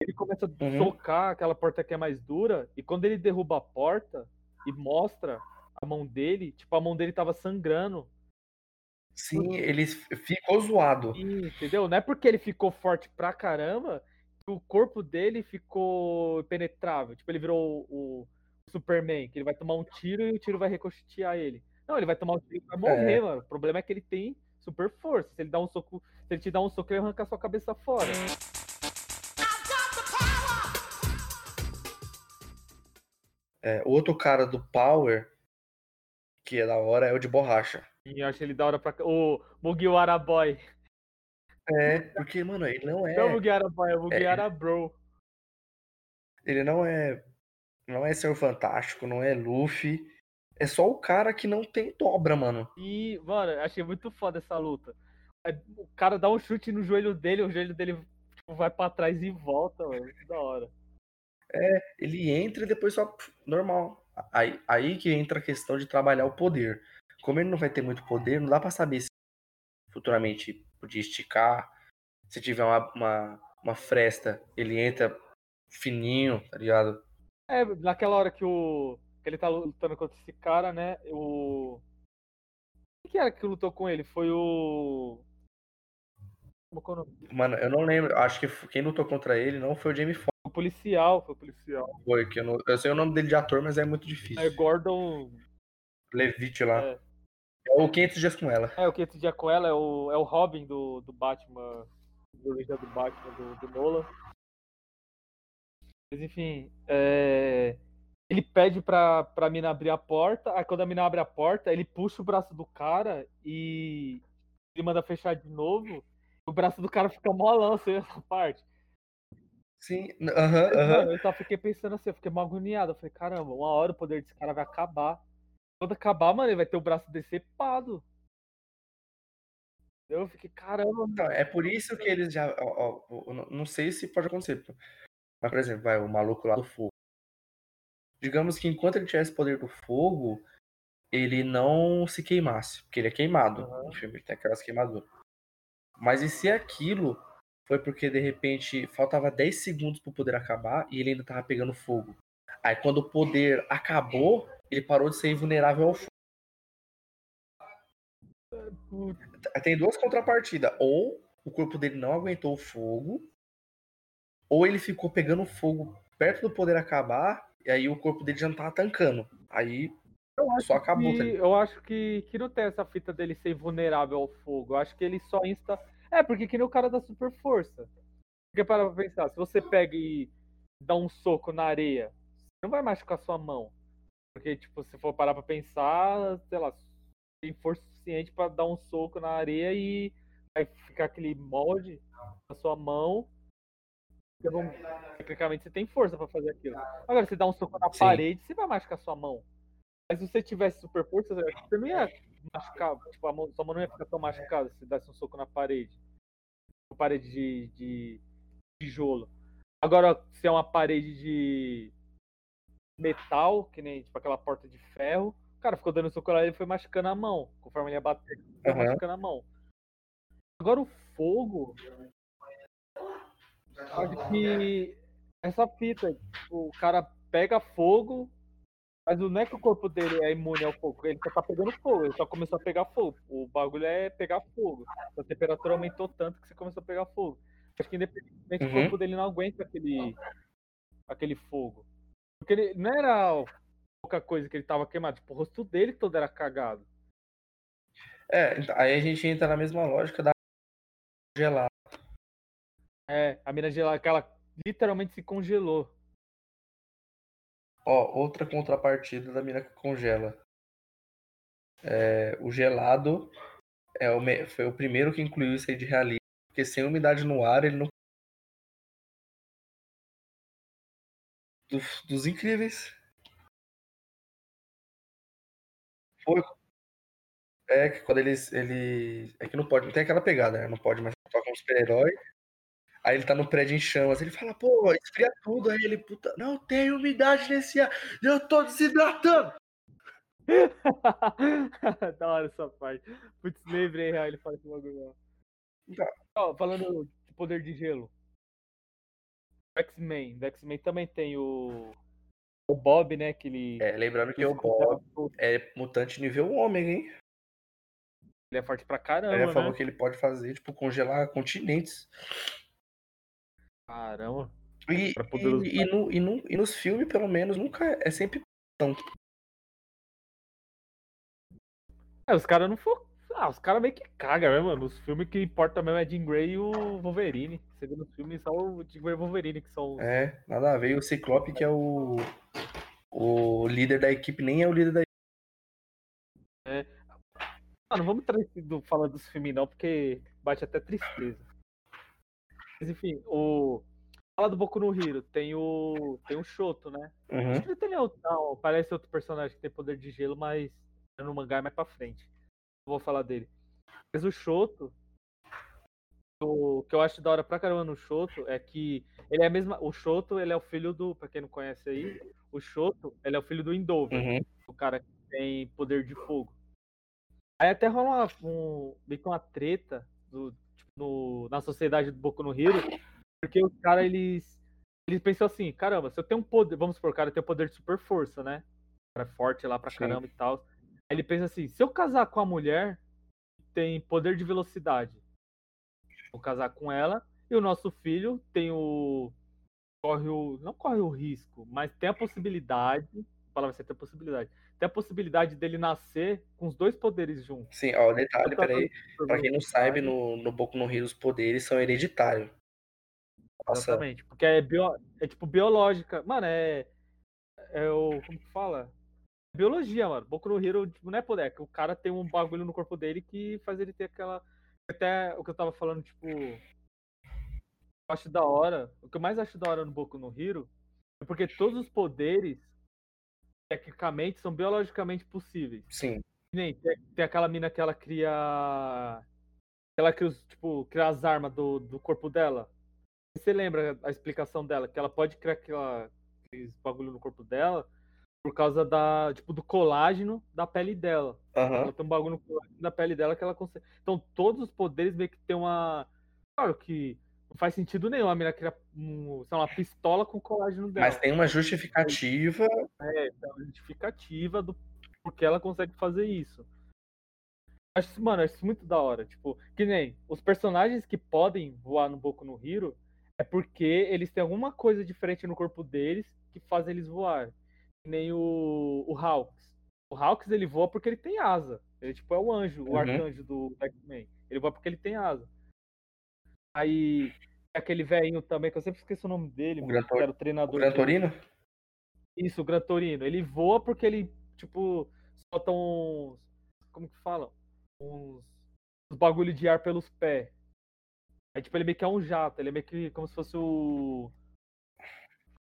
Ele começa a uhum. socar aquela porta que é mais dura, e quando ele derruba a porta e mostra a mão dele, tipo, a mão dele tava sangrando. Sim, ele ficou zoado. Sim, entendeu? Não é porque ele ficou forte pra caramba que o corpo dele ficou penetrável. Tipo, ele virou o, o Superman, que ele vai tomar um tiro e o tiro vai recostear ele. Não, ele vai tomar um tiro e vai morrer, é. mano. O problema é que ele tem super força. Se ele dá um soco, se ele te dá um soco, ele arranca a sua cabeça fora. É, o outro cara do Power, que é da hora, é o de borracha. E eu acho ele da hora pra. O Mugiwara Boy. É, porque, mano, ele não é. Não é o Mugiwara Boy, é o Mugiwara é... Bro. Ele não é. Não é Senhor Fantástico, não é Luffy. É só o cara que não tem dobra, mano. E, mano, achei muito foda essa luta. O cara dá um chute no joelho dele, o joelho dele tipo, vai para trás e volta, mano. Que da hora. É, ele entra e depois só normal. Aí, aí que entra a questão de trabalhar o poder. Como ele não vai ter muito poder, não dá para saber se futuramente podia esticar. Se tiver uma, uma, uma fresta, ele entra fininho, tá ligado? É, naquela hora que o que ele tá lutando contra esse cara, né? O. Quem que era que lutou com ele? Foi o. É Mano, eu não lembro. Acho que quem lutou contra ele não foi o Jamie Foxx. O policial, foi o policial. Foi, que eu, não... eu sei o nome dele de ator, mas é muito difícil. É Gordon. Levitt lá. É. é o 500 Dias com ela. É, o 500 Dias com ela é o, é o Robin do, do Batman. Do do Batman do, do Nolan. Mas enfim, é ele pede pra, pra mina abrir a porta, aí quando a mina abre a porta, ele puxa o braço do cara e ele manda fechar de novo, o braço do cara fica molão, assim, essa parte. Sim, aham, uh aham. -huh, uh -huh. Eu só fiquei pensando assim, eu fiquei mal agoniado, eu falei, caramba, uma hora o poder desse cara vai acabar. Quando acabar, mano, ele vai ter o braço decepado. Eu fiquei, caramba. Então, é por isso que eles já. Ó, ó, não sei se pode acontecer. Mas, por exemplo, vai, o maluco lá do fogo digamos que enquanto ele tivesse poder do fogo, ele não se queimasse, porque ele é queimado uhum. no filme, ele tem aquelas queimaduras. Mas e se aquilo foi porque de repente faltava 10 segundos para o poder acabar e ele ainda tava pegando fogo? Aí quando o poder acabou, ele parou de ser invulnerável ao fogo. Tem duas contrapartidas. Ou o corpo dele não aguentou o fogo, ou ele ficou pegando fogo perto do poder acabar e aí o corpo dele já não tava tancando. Aí só acabou. Que, tá eu acho que, que não tem essa fita dele ser vulnerável ao fogo. Eu acho que ele só insta. É, porque que nem o cara da super força. Porque para pra pensar, se você pega e dá um soco na areia, não vai machucar sua mão. Porque, tipo, se for parar pra pensar, sei lá, tem força suficiente para dar um soco na areia e vai ficar aquele molde na sua mão não, tecnicamente você tem força para fazer aquilo. Agora, você dá um soco na Sim. parede, você vai machucar sua mão. Mas se você tivesse super força, você não ia machucar. Tipo, a mão, sua mão não ia ficar tão machucada se desse um soco na parede. Uma parede de, de tijolo. Agora, se é uma parede de metal, que nem tipo aquela porta de ferro, o cara ficou dando soco lá e ele foi machucando a mão. Conforme ele ia bater, ele foi uhum. machucando a mão. Agora o fogo, Que essa fita, o cara pega fogo, mas não é que o corpo dele é imune ao fogo, ele só tá pegando fogo, ele só começou a pegar fogo. O bagulho é pegar fogo. A temperatura aumentou tanto que você começou a pegar fogo. Acho que independentemente uhum. o corpo dele não aguenta aquele, aquele fogo. Porque ele não era pouca coisa que ele tava queimado, tipo, o rosto dele todo era cagado. É, aí a gente entra na mesma lógica da gelada. É, a mina gelada, ela literalmente se congelou. Ó, outra contrapartida da mina que congela. É, o gelado é o, foi o primeiro que incluiu isso aí de realismo, porque sem umidade no ar ele não. Dos, incríveis. Foi. É que quando eles. Ele, é que não pode. Não tem aquela pegada, né? Não pode mais tocar um super-herói. Aí ele tá no prédio em chamas. Ele fala, pô, esfria tudo. Aí ele, puta, não tem umidade nesse ar. Eu tô desidratando. da hora essa parte. Putz, lembrei, real, ele fala esse bagulho. Tá. Ó, falando de poder de gelo. X-Men. X-Men também tem o. O Bob, né? Que ele. É, lembrando que o congela Bob é mutante nível homem, hein? Ele é forte pra caramba, Ele né? falou que ele pode fazer, tipo, congelar continentes. Caramba. E, Pra poderoso e, e, no, e, no- e nos filmes, pelo menos, nunca é, é sempre. É, os caras não for. Ah, os caras meio que cagam, né, mano? Os filmes que importa mesmo é Jean Grey e o Wolverine. Você vê nos filmes só o Jean Grey e o Wolverine, que são os. É, nada a ver. E o Ciclope, que é o. O líder da equipe, nem é o líder da Ah, não vamos trazer do, falar dos filmes não, porque bate até tristeza. Mas enfim, o. Fala do Boku no Hero, tem o. Tem o Shoto, né? Uhum. Acho que não tem outro, não, parece outro personagem que tem poder de gelo, mas no mangá é mais pra frente. Não vou falar dele. Mas o Shoto, o que eu acho da hora pra caramba no Shoto é que ele é a mesma. O Shoto, ele é o filho do. Pra quem não conhece aí, o Shoto, ele é o filho do Endover, Uhum. o cara que tem poder de fogo. Aí até rola uma, um, meio que uma treta do, no- na sociedade do Boku no Hero, porque os caras, eles, eles pensam assim, caramba, se eu tenho um poder, vamos supor, o cara tem o poder de super força, né? O cara é forte lá pra Sim. caramba e tal. Aí ele pensa assim, se eu casar com a mulher que tem poder de velocidade, vou casar com ela, e o nosso filho tem o. Corre o. Não corre o risco, mas tem a possibilidade. A palavra certa é possibilidade. Tem a possibilidade dele nascer com os dois poderes juntos. Sim, ó, detalhe, Tanto a peraí. Pra quem não sabe, no, no Boku no Hero os poderes são hereditários. Nossa, Exatamente. Porque é, bio, é tipo biológica. Mano, é. É o. Como que fala? Biologia, mano. Boku no Hero, tipo, não é poder. É que o cara tem um bagulho no corpo dele que faz ele ter aquela. Até o que eu tava falando, tipo. Eu acho da hora. O que eu mais acho da hora no Boku no Hero é porque todos os poderes, tecnicamente, são biologicamente possíveis. sim. Nem, tem, aquela mina que ela cria. Ela cria, tipo, cria as armas do, do corpo dela. Você lembra a explicação dela? Que ela pode criar aquela, aqueles bagulho no corpo dela por causa da, tipo, do colágeno da pele dela. Aham. Ela tem um bagulho no colágeno da pele dela que ela consegue. Então todos os poderes meio que tem uma. Claro que não faz sentido nenhum a mina criar um, lá, uma pistola com colágeno dela. Mas tem uma justificativa. É, essa é a justificativa do porque ela consegue fazer isso. Acho, isso, mano, acho isso muito da hora. Tipo, que nem os personagens que podem voar no Boku no Hero é porque eles têm alguma coisa diferente no corpo deles que faz eles voar. Que nem o, o Hawks. O Hawks ele voa porque ele tem asa. Ele tipo é o anjo, o Uhum. arcanjo do X-Men. Ele voa porque ele tem asa. Aí aquele velhinho também, que eu sempre esqueço o nome dele, O mano, Gran que era o O treinador Gran dele. Torino? Isso, o Gran Torino. Ele voa porque ele, tipo, solta uns. Como que fala? Uns. uns bagulho de ar pelos pés. Aí, tipo, ele meio que é um jato. Ele é meio que como se fosse o.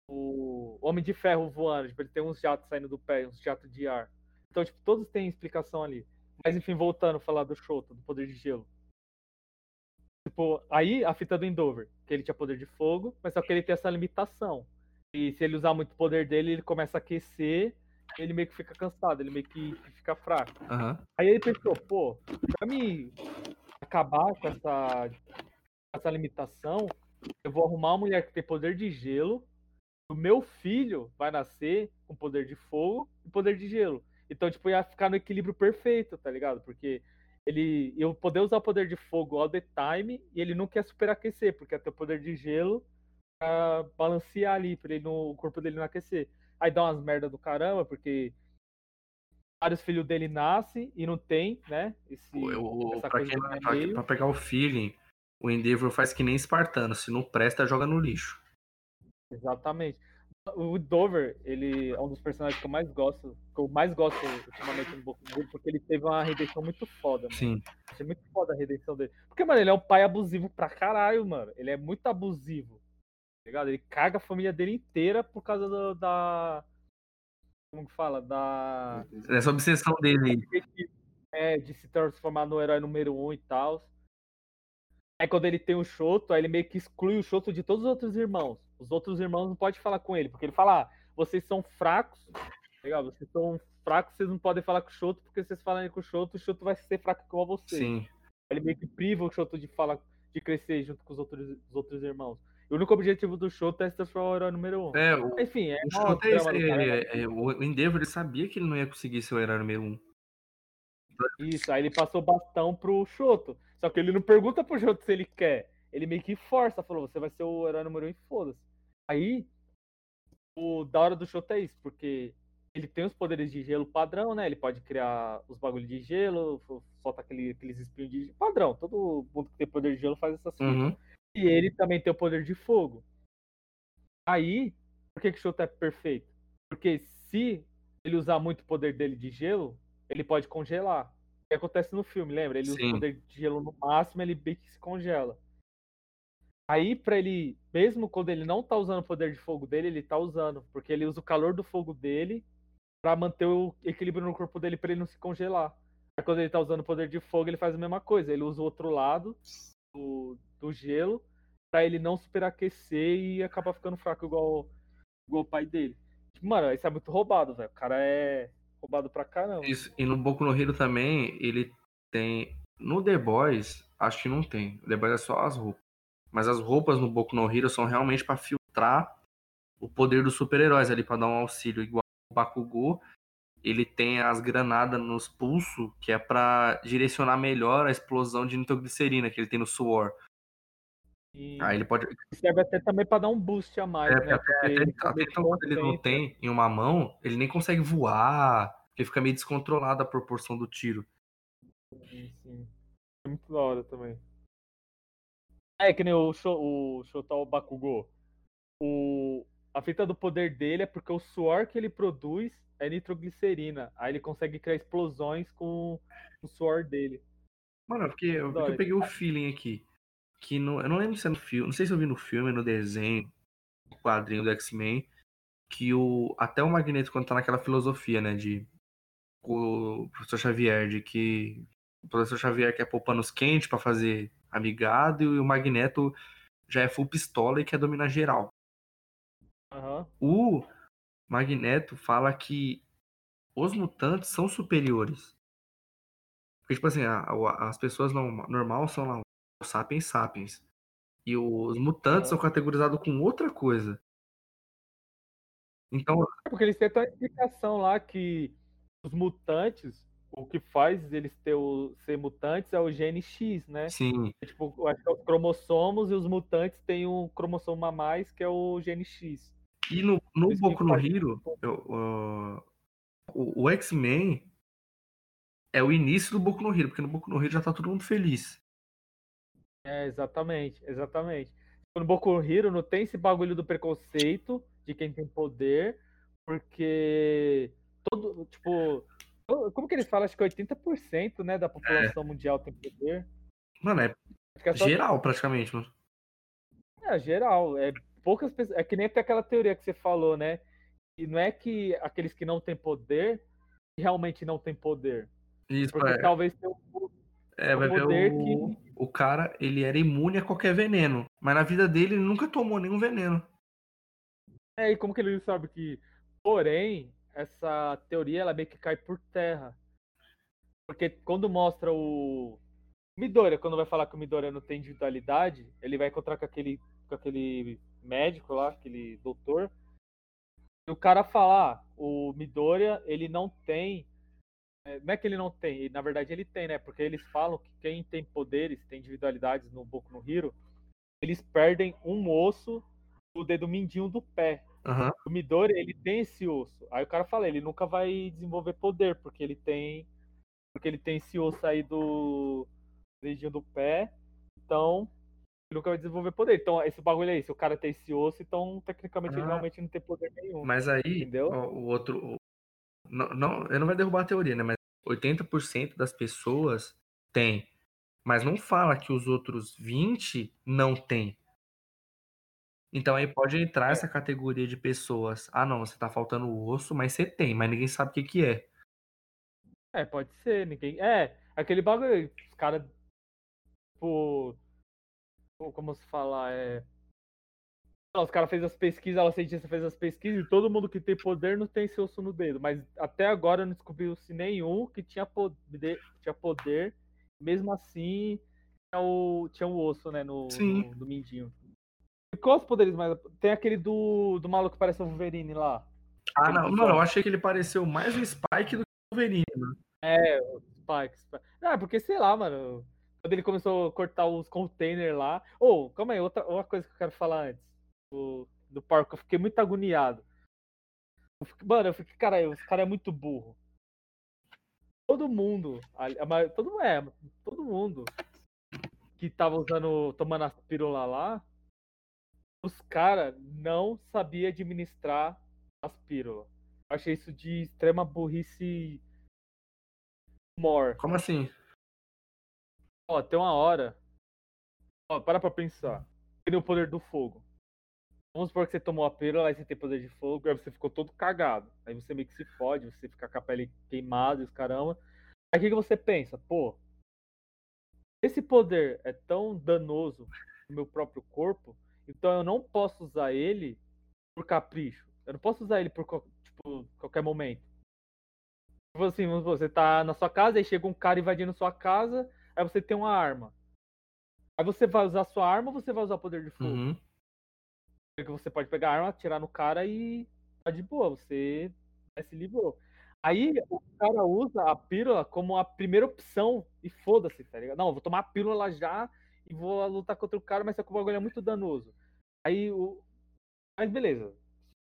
O Homem de Ferro voando. Tipo, ele tem uns jatos saindo do pé, uns jatos de ar. Então, tipo, todos têm explicação ali. Mas, enfim, voltando a falar do Shoto, do poder de gelo. Tipo, aí a fita do Endover, que ele tinha poder de fogo, mas só que ele tem essa limitação. E se ele usar muito o poder dele, ele começa a aquecer, ele meio que fica cansado, ele meio que fica fraco. Aham. Aí ele pensou, pô, pra me acabar com essa, essa limitação, eu vou arrumar uma mulher que tem poder de gelo, o meu filho vai nascer com poder de fogo e poder de gelo. Então, tipo, ia ficar no equilíbrio perfeito, tá ligado? Porque ele eu poder usar o poder de fogo all the time e ele não quer superaquecer, porque tem o poder de gelo pra balancear ali, pra ele no, o corpo dele não aquecer. Aí dá umas merda do caramba, porque vários filhos dele nascem e não tem, né? Esse, o- essa pra, quem, pra, pra pegar o feeling, o Endeavor faz que nem espartano. Se não presta, joga no lixo. Exatamente. O Dover, ele é um dos personagens que eu mais gosto, que eu mais gosto ultimamente no Boku no Hero, porque ele teve uma redenção muito foda, mano. Sim. Achei muito foda a redenção dele. Porque, mano, ele é um pai abusivo pra caralho, mano. Ele é muito abusivo. Tá ligado? Ele caga a família dele inteira por causa do- da. Como que fala? Da. Essa obsessão dele aí. É, de se transformar no herói número um e tal. Aí quando ele tem o Shoto, aí ele meio que exclui o Shoto de todos os outros irmãos. Os outros irmãos não podem falar com ele, porque ele fala, ah, vocês são fracos, legal, vocês são fracos, vocês não podem falar com o Shoto, porque se vocês falarem com o Shoto, o Shoto vai ser fraco igual a vocês. Sim. Ele meio que priva o Shoto de falar, de crescer junto com os outros, os outros irmãos. E o único objetivo do Shoto é se transformar no herói número um. É, o, Enfim, é o Shoto é né? é- é- o Endeavor ele sabia que ele não ia conseguir ser o herói número um. Isso, aí ele passou o bastão pro Shoto. Só que ele não pergunta pro Shoto se ele quer. Ele meio que força, falou, você vai ser o herói número um e foda-se. Aí, o da hora do Shoto é isso, porque ele tem os poderes de gelo padrão, né? Ele pode criar os bagulhos de gelo, solta aquele, aqueles espinhos de padrão. Todo mundo que tem poder de gelo faz essas coisas. Uhum. E ele também tem o poder de fogo. Aí, por que, que o Shoto é perfeito? Porque se ele usar muito o poder dele de gelo, ele pode congelar. O que acontece no filme, lembra? Ele usa Sim. o poder de gelo no máximo, ele bem que se congela. Aí, pra ele, mesmo quando ele não tá usando o poder de fogo dele, ele tá usando. Porque ele usa o calor do fogo dele pra manter o equilíbrio no corpo dele pra ele não se congelar. Aí quando ele tá usando o poder de fogo, ele faz a mesma coisa. Ele usa o outro lado do, do gelo pra ele não superaquecer e acabar ficando fraco igual, igual o pai dele. Mano, isso é muito roubado, velho. O cara é roubado pra caramba. Isso. E no Boku no Hero também, ele tem. No The Boys, acho que não tem. O The Boys é só as roupas. Mas as roupas no Boku no Hero são realmente pra filtrar o poder dos super-heróis ali, pra dar um auxílio. Igual o Bakugou, ele tem as granadas nos pulsos, que é pra direcionar melhor a explosão de nitroglicerina que ele tem no suor. E Aí ele pode. serve até também pra dar um boost a mais, É, né? até, até, ele até meio que então, quando ele não tem em uma mão, ele nem consegue voar, porque fica meio descontrolada a proporção do tiro. Sim, sim. É muito da hora também. É que nem o, o Shotao Bakugou. O, a fita do poder dele é porque o suor que ele produz é nitroglicerina. Aí ele consegue criar explosões com o suor dele. Mano, porque, porque Dói. eu peguei o feeling aqui. Que no, eu não lembro se é no filme. Não sei se eu vi no filme, no desenho, no quadrinho do X-Men. Que o. Até o Magneto, quando tá naquela filosofia, né? De. O professor Xavier, de que. O professor Xavier quer pôr panos quentes pra fazer amigado. E o Magneto já é full pistola e quer dominar geral. Aham. O Magneto fala que os mutantes são superiores. Porque, tipo assim, a- a- as pessoas norma- normal são lá os sapiens sapiens. E os mutantes são categorizados com outra coisa. Então, É Porque eles têm até uma explicação lá que os mutantes, o que faz eles ter o, ser mutantes é o gene X, né? sim, Tipo, eu acho que é os cromossomos e os mutantes têm um cromossomo a mais que é o gene X. E no, no Isso Boku no Hero, eu- o, o X-Men é o início do Boku no Hero, porque no Boku no Hero já tá todo mundo feliz. É, exatamente, exatamente. No Boku no Hero não tem esse bagulho do preconceito de quem tem poder, porque todo, tipo, como que eles falam? Acho que 80%, né, da população mundial tem poder. Mano, é que é só geral praticamente, mano. É, geral. É poucas pessoas. É que nem até aquela teoria que você falou, né? E não é que aqueles que não têm poder realmente não têm poder. Isso, Porque é, talvez tenha um é, vai ver poder o, o cara, ele era imune a qualquer veneno. Mas na vida dele, ele nunca tomou nenhum veneno. É, e como que ele sabe que. Porém, essa teoria ela meio que cai por terra. Porque quando mostra o. Midoriya, quando vai falar que o Midoriya não tem individualidade, ele vai encontrar com aquele, com aquele médico lá, aquele doutor. E o cara fala, ah, o Midoriya, ele não tem. é, Não é que ele não tem, na verdade ele tem, né? Porque eles falam que quem tem poderes, tem individualidades no Boku no Hero, eles perdem um osso do dedo mindinho do pé. Aham. O Midori, ele tem esse osso. Aí o cara fala, ele nunca vai desenvolver poder, porque ele tem porque ele tem esse osso aí do dedinho do pé. Então, nunca vai desenvolver poder. Então, esse bagulho aí, se o cara tem esse osso, então tecnicamente ele Ah. realmente não tem poder nenhum. Mas aí, Entendeu? o outro. Não, não, eu não vai derrubar a teoria, né? Mas 80% das pessoas tem. Mas não fala que os outros 20 não tem. Então aí pode entrar É. essa categoria de pessoas. Ah, não, você tá faltando o osso, mas você tem, mas ninguém sabe o que, que é. É, pode ser, ninguém. É, aquele bagulho, os caras. Tipo. Como se fala? É. Os caras fez as pesquisas, ela cientista fez as pesquisas e todo mundo que tem poder não tem esse osso no dedo. Mas até agora não descobriu-se nenhum que tinha poder, tinha poder. Mesmo assim, tinha o, tinha o osso, né? No, Sim. no, no mindinho. Quais os poderes mais. Tem aquele do, do maluco que parece o Wolverine lá. Ah, não, mano, eu achei que ele pareceu mais o Spike do que o Wolverine, mano. É, o Spike. Spike. Ah, porque sei lá, mano. Quando ele começou a cortar os containers lá. Ô, calma aí, outra, outra coisa que eu quero falar antes. Do, do parque, eu fiquei muito agoniado. Eu fiquei- mano, eu fiquei, cara, os caras é muito burro. Todo mundo, todo, é, todo mundo que tava usando, tomando as pílulas lá, os caras não sabia administrar as pílulas. Achei isso de extrema burrice more. Como assim? Ó, tem uma hora. Ó, para pra pensar. Tem o poder do fogo. Vamos supor que você tomou a pílula, aí você tem poder de fogo, aí você ficou todo cagado. Aí você meio que se fode, você fica com a pele queimada e os caramba. Aí o que, que você pensa? Pô, esse poder é tão danoso no meu próprio corpo, então eu não posso usar ele por capricho. Eu não posso usar ele por tipo, qualquer momento. Tipo assim, você tá na sua casa, aí chega um cara invadindo sua casa, aí você tem uma arma. Aí você vai usar sua arma ou você vai usar o poder de fogo? Uhum. Porque você pode pegar a arma, atirar no cara e tá de boa, você se livrou. Aí o cara usa a pílula como a primeira opção e foda-se, tá ligado? Não, eu vou tomar a pílula já e vou lutar contra o cara, mas só que o bagulho é muito danoso. Aí o. Mas beleza.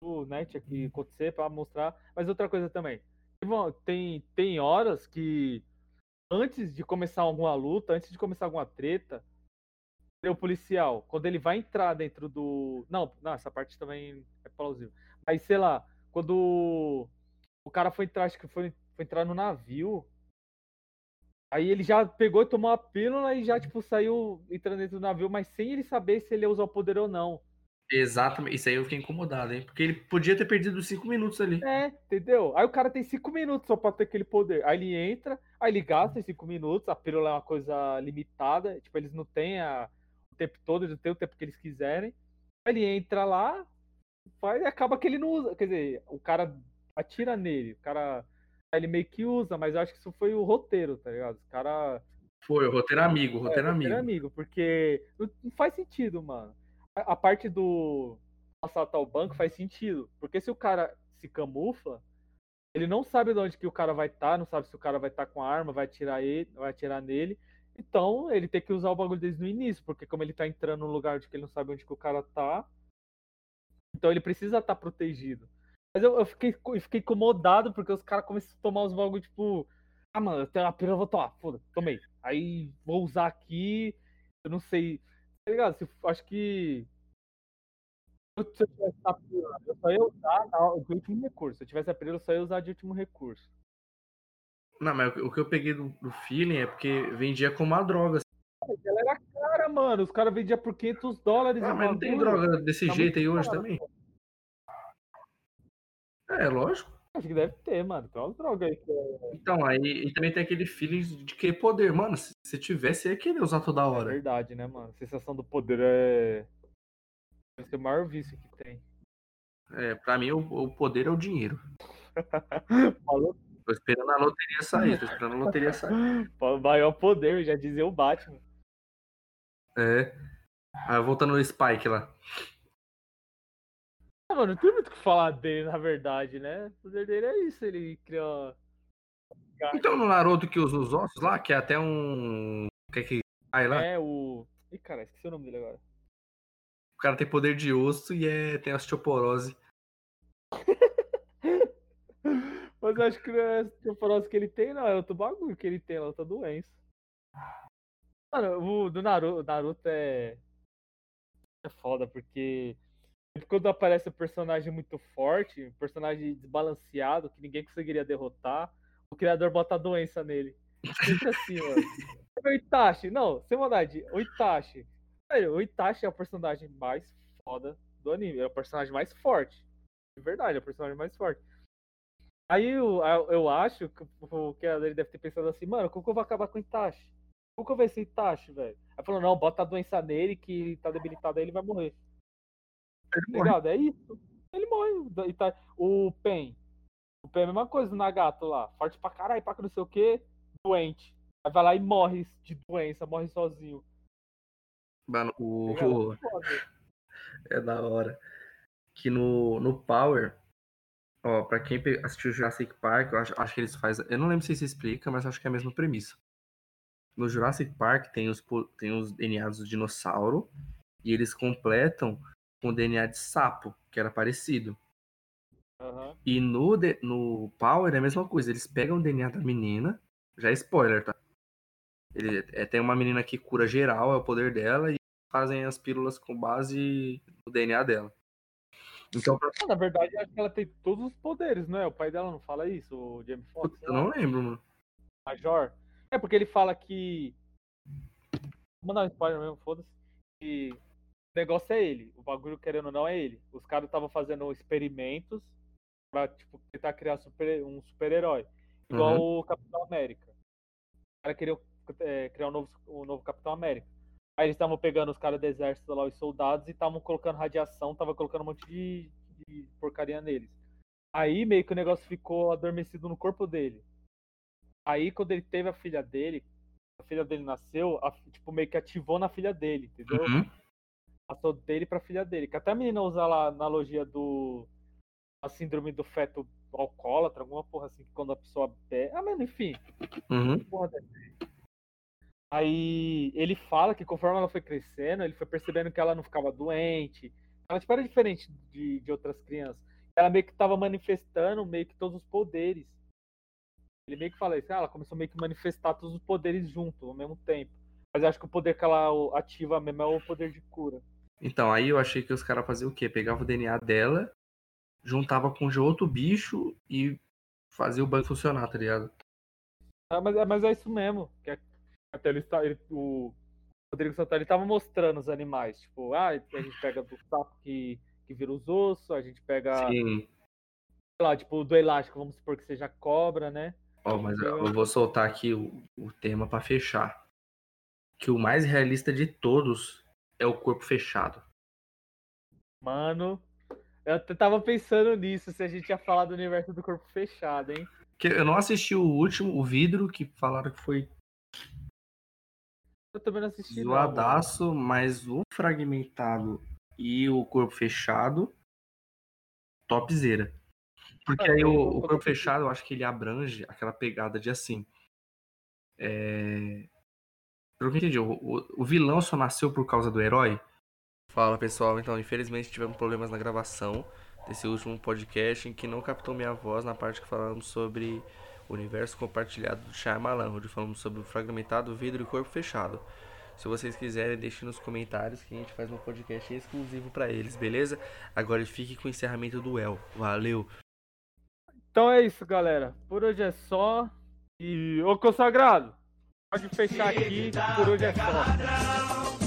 Isso, né, tinha que acontecer pra mostrar. Mas outra coisa também. Tem, tem horas que antes de começar alguma luta, antes de começar alguma treta, o policial, quando ele vai entrar dentro do. Não, não, essa parte também é plausível. Mas sei lá, quando o cara foi entrar, acho que foi, foi entrar no navio. Aí ele já pegou e tomou a pílula e já, tipo, saiu entrando dentro do navio, mas sem ele saber se ele ia usar o poder ou não. Exatamente. Isso aí eu fiquei incomodado, hein? Porque ele podia ter perdido 5 minutos ali. É, entendeu? Aí o cara tem cinco minutos só pra ter aquele poder. Aí ele entra, aí ele gasta esses cinco minutos, a pílula é uma coisa limitada, tipo, eles não têm a, o tempo todo, eles não têm o tempo que eles quiserem. Aí ele entra lá, faz e acaba que ele não usa. Quer dizer, o cara atira nele, o cara. Ele meio que usa, mas eu acho que isso foi o roteiro, tá ligado? Os caras. Foi, o roteiro amigo, o roteiro É, amigo. amigo, porque não, faz sentido, mano. A, a parte do assaltar o banco faz sentido, porque se o cara se camufla, ele não sabe de onde que o cara vai estar, não sabe se o cara vai estar com a arma, vai atirar ele, vai atirar nele. Então, ele tem que usar o bagulho desde o início, porque como ele tá entrando num lugar de que ele não sabe onde que o cara tá, então ele precisa estar protegido. Mas eu, eu fiquei, eu fiquei incomodado porque os caras começam a tomar os bagulhos, tipo, ah, mano, eu tenho uma pílula, eu vou tomar, foda, tomei. Aí vou usar aqui, eu não sei. Tá ligado? Se, acho que. Se eu tivesse a pílula, eu só ia usar de último recurso. Se eu tivesse a pílula, eu só ia usar de último recurso. Não, mas o que eu peguei do, do feeling é porque vendia como uma droga. Mas ela era cara, mano. Os caras vendiam por 500 dólares. Ah, mas não tem bagulho. droga desse Tá jeito aí hoje também? É, lógico. Acho que deve ter, mano. Tem umas drogas aí que é Então, aí e também tem aquele feeling de que poder. Mano, se, se tivesse, ia querer usar toda hora. verdade, né, mano? A sensação do poder é. Deve ser o maior vício que tem. É, pra mim, o, o poder é o dinheiro. Falou, Tô esperando a loteria sair, tô esperando a loteria sair. o maior poder, já dizia o Batman. É. Aí, voltando no Spike lá. Ah, mano, não tem muito o que falar dele, na verdade, né? O poder dele é isso, ele criou. Então, no Naruto que usa os ossos lá, que é até um. Que é que cai lá? É o. Ih, cara, esqueci o nome dele agora. O cara tem poder de osso e é, tem osteoporose. Mas eu acho que não é a osteoporose que ele tem, não. É outro bagulho que ele tem, é outra doença. Mano, o do Naruto, Naruto é. é foda, porque quando aparece um personagem muito forte, um personagem desbalanceado, que ninguém conseguiria derrotar, o criador bota a doença nele. Sempre assim, mano. O Itachi, não, sem maldade, o Itachi. Velho, o Itachi é o personagem mais foda do anime, é o personagem mais forte. De verdade, é o personagem mais forte. Aí eu, eu acho que o criador deve ter pensado assim, mano, como que eu vou acabar com o Itachi? Como que eu vou ser Itachi, velho? Aí falou, não, bota a doença nele que tá debilitado aí, ele vai morrer. Ele Ligado? É isso. Ele morre. Tá, o Pen. O Pen é a mesma coisa, o Nagato lá. Forte pra caralho, pra não sei o que. Doente. Aí vai lá e morre de doença, morre sozinho. Mano, o. É da hora. Que no, no Power, ó, pra quem assistiu Jurassic Park, eu acho, acho que eles fazem. Eu não lembro se isso explica, mas acho que é a mesma premissa. No Jurassic Park tem os, tem os DNAs do dinossauro e eles completam com DNA de sapo, que era parecido. Uhum. E no, no Power é a mesma coisa. Eles pegam o DNA da menina. Já é spoiler, tá? Ele, é, tem uma menina que cura geral, é o poder dela, e fazem as pílulas com base no DNA dela. Então, pra... Na verdade, acho que ela tem todos os poderes, não é? O pai dela não fala isso, o Jamie Foxx? Eu não lembro, mano. Major? É porque ele fala que. Vou mandar um spoiler mesmo, foda-se. Que negócio é ele. O bagulho, querendo ou não, é ele. Os caras estavam fazendo experimentos pra, tipo, tentar criar super, um super-herói. Igual uhum. o Capitão América. O cara queria é, criar um novo, um novo Capitão América. Aí eles estavam pegando os caras do exército lá, os soldados, e estavam colocando radiação, tava colocando um monte de, de porcaria neles. Aí meio que o negócio ficou adormecido no corpo dele. Aí quando ele teve a filha dele, a filha dele nasceu, a, tipo, meio que ativou na filha dele, entendeu? Uhum. Passou dele pra filha dele. Que até a menina usa lá a analogia do. a síndrome do feto alcoólatra, alguma porra assim, que quando a pessoa bebe. Ah, mas enfim. Uhum. Aí ele fala que conforme ela foi crescendo, ele foi percebendo que ela não ficava doente. Ela tipo, era diferente de, de outras crianças. Ela meio que estava manifestando meio que todos os poderes. Ele meio que fala isso, ah, ela começou meio que manifestar todos os poderes junto, ao mesmo tempo. Mas eu acho que o poder que ela ativa mesmo é o poder de cura. Então, aí eu achei que os caras faziam o quê? Pegava o DNA dela, juntava com de outro bicho e fazia o banco funcionar, tá ligado? Ah, mas, é, mas é isso mesmo. Que até ele, ele, o Rodrigo Santana tava mostrando os animais. Tipo, ah, a gente pega do sapo que, que vira os ossos, a gente pega. Sim. Sei lá, tipo, do elástico, vamos supor que seja cobra, né? Ó, oh, mas eu vou soltar aqui o, o tema para fechar. Que o mais realista de todos é o corpo fechado. Mano, eu tava pensando nisso, se a gente ia falar do universo do corpo fechado, hein? Que eu não assisti o último, o vidro, que falaram que foi. Eu também não assisti. Zoadaço, não, mas o fragmentado e o corpo fechado, topzera. Porque aí o, o corpo fechado, eu acho que ele abrange aquela pegada de assim. É... Pelo que eu entendi, o, o, vilão só nasceu por causa do herói? Fala pessoal, então infelizmente tivemos problemas na gravação desse último podcast em que não captou minha voz na parte que falamos sobre o universo compartilhado do Shyamalan, onde falamos sobre o fragmentado vidro e corpo fechado. Se vocês quiserem, deixe nos comentários que a gente faz um podcast exclusivo para eles, beleza? Agora fique com o encerramento do El. Valeu! Então é isso, galera. Por hoje é só. E. Ô consagrado! Pode fechar aqui, por hoje é só.